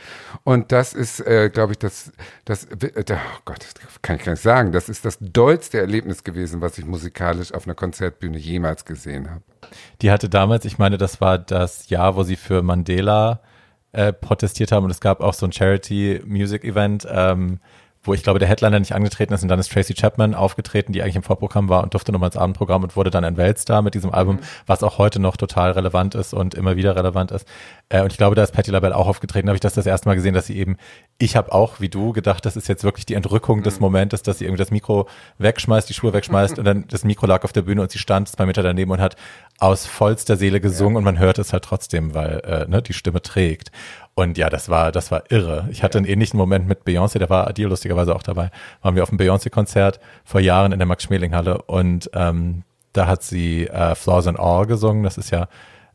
Und das ist, äh, glaube ich, das, das, äh, oh Gott, kann ich gar nicht sagen. Das ist das dollste Erlebnis gewesen, was ich musikalisch auf einer Konzertbühne jemals gesehen habe. Die hatte damals, ich meine, das war das Jahr, wo sie für Mandela äh, protestiert haben und es gab auch so ein Charity Music Event, ähm, wo ich glaube, der Headliner nicht angetreten ist und dann ist Tracy Chapman aufgetreten, die eigentlich im Vorprogramm war und durfte nochmal ins Abendprogramm und wurde dann ein Weltstar mit diesem Album, mhm. was auch heute noch total relevant ist und immer wieder relevant ist. Äh, und ich glaube, da ist Patti LaBelle auch aufgetreten, habe ich das das erste Mal gesehen, dass sie eben, ich habe auch, wie du, gedacht, das ist jetzt wirklich die Entrückung mhm. des Momentes, dass sie irgendwie das Mikro wegschmeißt, die Schuhe wegschmeißt und dann das Mikro lag auf der Bühne und sie stand zwei Meter daneben und hat aus vollster Seele gesungen ja. und man hört es halt trotzdem, weil äh, ne, die Stimme trägt. Und ja, das war, das war irre. Ich hatte einen ähnlichen Moment mit Beyoncé, da war Adil lustigerweise auch dabei. Waren wir auf einem Beyoncé-Konzert vor Jahren in der Max-Schmeling-Halle und ähm, da hat sie äh, Flaws and All gesungen. Das ist ja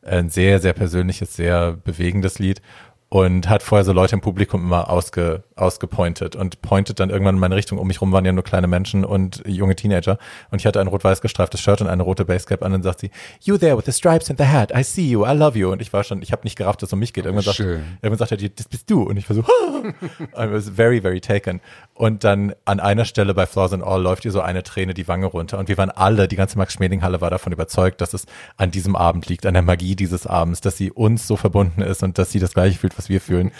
ein sehr, sehr persönliches, sehr bewegendes Lied und hat vorher so Leute im Publikum immer ausge, ausgepointet und pointet dann irgendwann in meine Richtung. Um mich rum waren ja nur kleine Menschen und junge Teenager. Und ich hatte ein rot-weiß gestreiftes Shirt und eine rote Basecap an und dann sagt sie, you there with the stripes and the hat, I see you, I love you. Und ich war schon, ich habe nicht gerafft, dass es um mich geht. Irgendwann, sagt, irgendwann sagt er, das bist du. Und ich war so, I was very, very taken. Und dann an einer Stelle bei Flaws and All läuft ihr so eine Träne die Wange runter. Und wir waren alle, die ganze Max-Schmeling-Halle war davon überzeugt, dass es an diesem Abend liegt, an der Magie dieses Abends, dass sie uns so verbunden ist und dass sie das gleiche fühlt, was wir fühlen.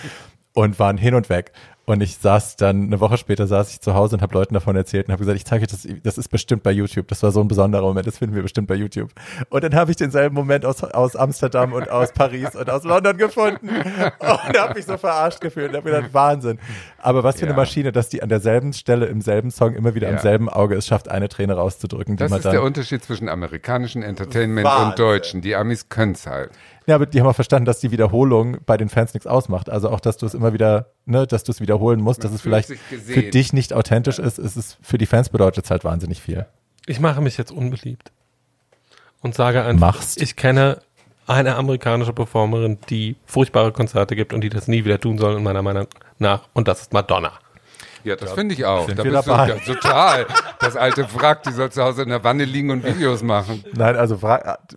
Und waren hin und weg. Und ich saß dann, eine Woche später saß ich zu Hause und habe Leuten davon erzählt und habe gesagt, ich zeige euch das, das ist bestimmt bei YouTube. Das war so ein besonderer Moment, das finden wir bestimmt bei YouTube. Und dann habe ich denselben Moment aus, aus Amsterdam und aus Paris und aus London gefunden und habe mich so verarscht gefühlt und habe gedacht, Wahnsinn. Aber was für ja. eine Maschine, dass die an derselben Stelle im selben Song immer wieder ja. am selben Auge es schafft, eine Träne rauszudrücken. Das ist der Unterschied zwischen amerikanischen Entertainment Wahnsinn. und deutschen. Die Amis können es halt. Ja, aber die haben auch verstanden, dass die Wiederholung bei den Fans nichts ausmacht. Also auch, dass du es immer wieder, ne, dass du es wiederholen musst, Man dass es vielleicht für dich nicht authentisch ja. ist, ist es für die Fans bedeutet es halt wahnsinnig viel. Ich mache mich jetzt unbeliebt und sage einfach, Machst. ich kenne eine amerikanische Performerin, die furchtbare Konzerte gibt und die das nie wieder tun soll, in meiner Meinung nach. Und das ist Madonna. Ja, das finde ich auch. Sind da bist dabei? du ja, total. Das alte Wrack, die soll zu Hause in der Wanne liegen und Videos machen. Nein, also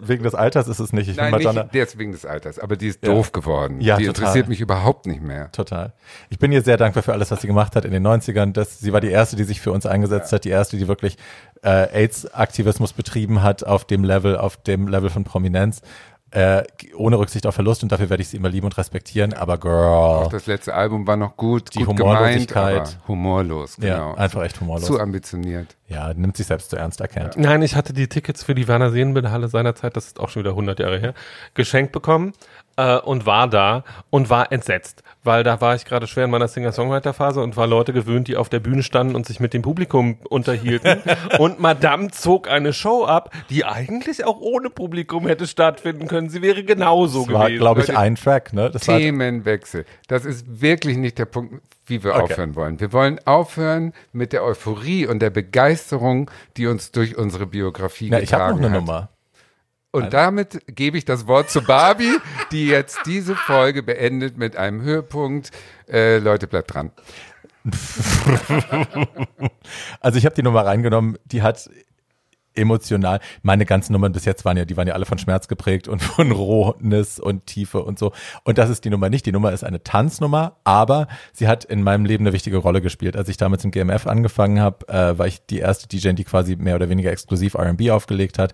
wegen des Alters ist es nicht. Ich Nein, Madonna nicht jetzt wegen des Alters, aber die ist ja. doof geworden. Ja, die total. interessiert mich überhaupt nicht mehr. Total. Ich bin ihr sehr dankbar für alles, was sie gemacht hat in den 90ern. Das, sie war die erste, die sich für uns eingesetzt ja. hat, die erste, die wirklich äh, AIDS-Aktivismus betrieben hat auf dem Level, auf dem Level von Prominenz äh, ohne Rücksicht auf Verlust und dafür werde ich sie immer lieben und respektieren, aber Girl. Auch das letzte Album war noch gut, die gut Humorlosigkeit. Gemeint, humorlos, genau. Ja, einfach echt humorlos. Zu ambitioniert. Ja, nimmt sich selbst zu ernst erkennt. Ja. Nein, ich hatte die Tickets für die Werner Seenbild-Halle seinerzeit, das ist auch schon wieder 100 Jahre her, geschenkt bekommen äh, und war da und war entsetzt, weil da war ich gerade schwer in meiner Singer-Songwriter-Phase und war Leute gewöhnt, die auf der Bühne standen und sich mit dem Publikum unterhielten. und Madame zog eine Show ab, die eigentlich auch ohne Publikum hätte stattfinden können. Sie wäre genauso das gewesen. War, glaube ich, ein Track, ne? Das Themenwechsel. Das ist wirklich nicht der Punkt, wie wir okay. aufhören wollen. Wir wollen aufhören mit der Euphorie und der Begeisterung, die uns durch unsere Biografie Na, getragen hat. Ich habe noch eine hat. Nummer. Und damit gebe ich das Wort zu Barbie, die jetzt diese Folge beendet mit einem Höhepunkt. Äh, Leute, bleibt dran. also ich habe die Nummer reingenommen, die hat emotional. Meine ganzen Nummern bis jetzt waren ja, die waren ja alle von Schmerz geprägt und von Rohnis und Tiefe und so. Und das ist die Nummer nicht. Die Nummer ist eine Tanznummer, aber sie hat in meinem Leben eine wichtige Rolle gespielt. Als ich damals im GMF angefangen habe, äh, war ich die erste DJ, die quasi mehr oder weniger exklusiv R&B aufgelegt hat.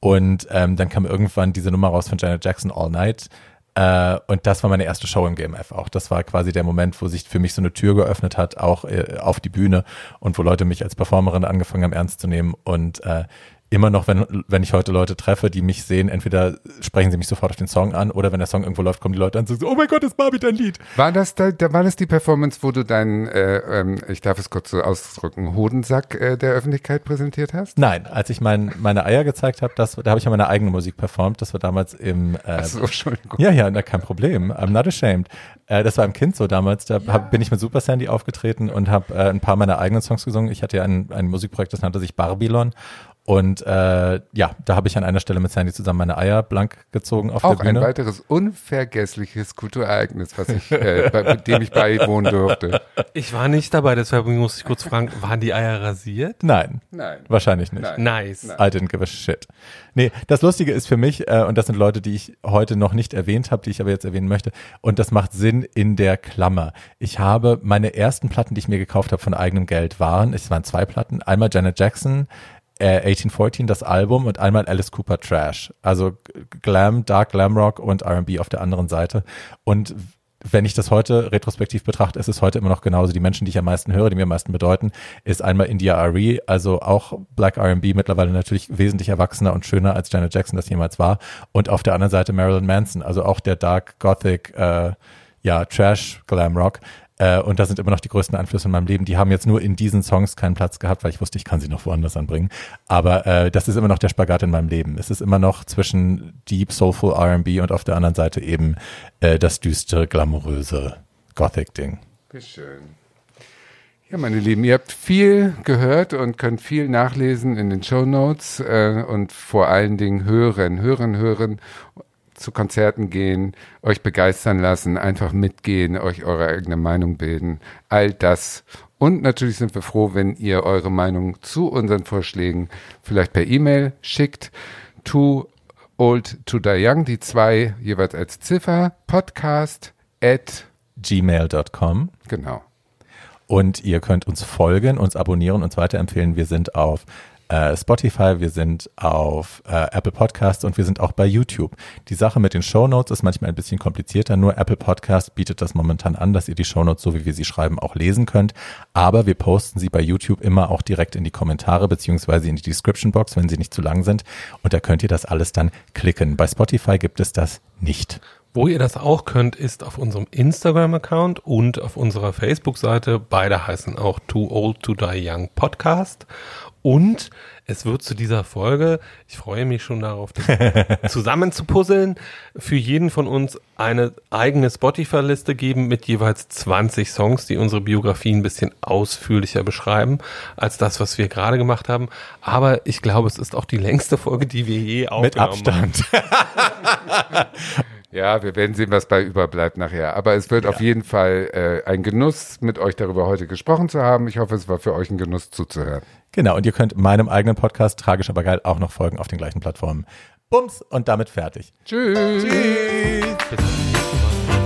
Und ähm, dann kam irgendwann diese Nummer raus von Janet Jackson All Night. Äh, und das war meine erste Show im GMF auch. Das war quasi der Moment, wo sich für mich so eine Tür geöffnet hat, auch äh, auf die Bühne und wo Leute mich als Performerin angefangen haben ernst zu nehmen. Und äh, immer noch, wenn, wenn ich heute Leute treffe, die mich sehen, entweder sprechen sie mich sofort auf den Song an oder wenn der Song irgendwo läuft, kommen die Leute an und sagen, oh mein Gott, ist Barbie dein Lied. War das da, war das die Performance, wo du deinen, äh, ähm, ich darf es kurz so ausdrücken, Hodensack äh, der Öffentlichkeit präsentiert hast? Nein, als ich mein, meine Eier gezeigt habe, das, da habe ich ja meine eigene Musik performt. Das war damals im. Äh, Ach so, Entschuldigung. Ja, ja, na, kein Problem. I'm not ashamed. Äh, das war im Kind so damals. Da hab, bin ich mit Super Sandy aufgetreten und habe äh, ein paar meiner eigenen Songs gesungen. Ich hatte ja ein, ein Musikprojekt, das nannte sich Babylon. Und äh, ja, da habe ich an einer Stelle mit Sandy zusammen meine Eier blank gezogen auf Auch der Bühne. ein weiteres unvergessliches Kulturereignis, was ich, äh, bei, mit dem ich beiwohnen durfte. Ich war nicht dabei, deshalb muss ich kurz fragen, waren die Eier rasiert? Nein, Nein. wahrscheinlich nicht. Nein. Nice. I didn't give a shit. Nee, das Lustige ist für mich, äh, und das sind Leute, die ich heute noch nicht erwähnt habe, die ich aber jetzt erwähnen möchte, und das macht Sinn in der Klammer. Ich habe meine ersten Platten, die ich mir gekauft habe von eigenem Geld, waren, es waren zwei Platten, einmal Janet Jackson, äh, 1814, das Album, und einmal Alice Cooper Trash. Also Glam, Dark Glam Rock und R&B auf der anderen Seite. Und wenn ich das heute retrospektiv betrachte, ist es heute immer noch genauso. Die Menschen, die ich am meisten höre, die mir am meisten bedeuten, ist einmal India Ari, also auch Black R&B, mittlerweile natürlich wesentlich erwachsener und schöner als Janet Jackson das jemals war. Und auf der anderen Seite Marilyn Manson, also auch der Dark Gothic, äh, ja, Trash Glam Rock. Äh, und das sind immer noch die größten Einflüsse in meinem Leben. Die haben jetzt nur in diesen Songs keinen Platz gehabt, weil ich wusste, ich kann sie noch woanders anbringen. Aber äh, das ist immer noch der Spagat in meinem Leben. Es ist immer noch zwischen Deep Soulful R&B und auf der anderen Seite eben äh, das düstere, glamouröse Gothic-Ding. Schön. Ja, meine Lieben, ihr habt viel gehört und könnt viel nachlesen in den Show Notes äh, und vor allen Dingen hören, hören, hören, zu Konzerten gehen, euch begeistern lassen, einfach mitgehen, euch eure eigene Meinung bilden, all das. Und natürlich sind wir froh, wenn ihr eure Meinung zu unseren Vorschlägen vielleicht per E-Mail schickt. To old to die young, die zwei jeweils als Ziffer, podcast at, gmail.com genau. Und ihr könnt uns folgen, uns abonnieren, uns weiterempfehlen. Wir sind auf äh, Spotify, wir sind auf äh, Apple Podcasts und wir sind auch bei YouTube. Die Sache mit den Show Notes ist manchmal ein bisschen komplizierter. Nur Apple Podcast bietet das momentan an, dass ihr die Show Notes, so wie wir sie schreiben, auch lesen könnt. Aber wir posten sie bei YouTube immer auch direkt in die Kommentare beziehungsweise in die Description Box, wenn sie nicht zu lang sind. Und da könnt ihr das alles dann klicken. Bei Spotify gibt es das nicht. Wo ihr das auch könnt, ist auf unserem Instagram-Account und auf unserer Facebook-Seite. Beide heißen auch Too Old to Die Young Podcast. Und es wird zu dieser Folge, ich freue mich schon darauf, das zusammen zu puzzeln, für jeden von uns eine eigene Spotify-Liste geben mit jeweils 20 Songs, die unsere Biografie ein bisschen ausführlicher beschreiben als das, was wir gerade gemacht haben. Aber ich glaube, es ist auch die längste Folge, die wir je aufgenommen Mit Abstand. Ja, wir werden sehen, was bei überbleibt nachher. Aber es wird auf jeden Fall äh, ein Genuss, mit euch darüber heute gesprochen zu haben. Ich hoffe, es war für euch ein Genuss zuzuhören. Genau, und ihr könnt meinem eigenen Podcast, tragisch aber geil, auch noch folgen auf den gleichen Plattformen. Bums und damit fertig. Tschüss. Tschüss. Bis zum nächsten Mal.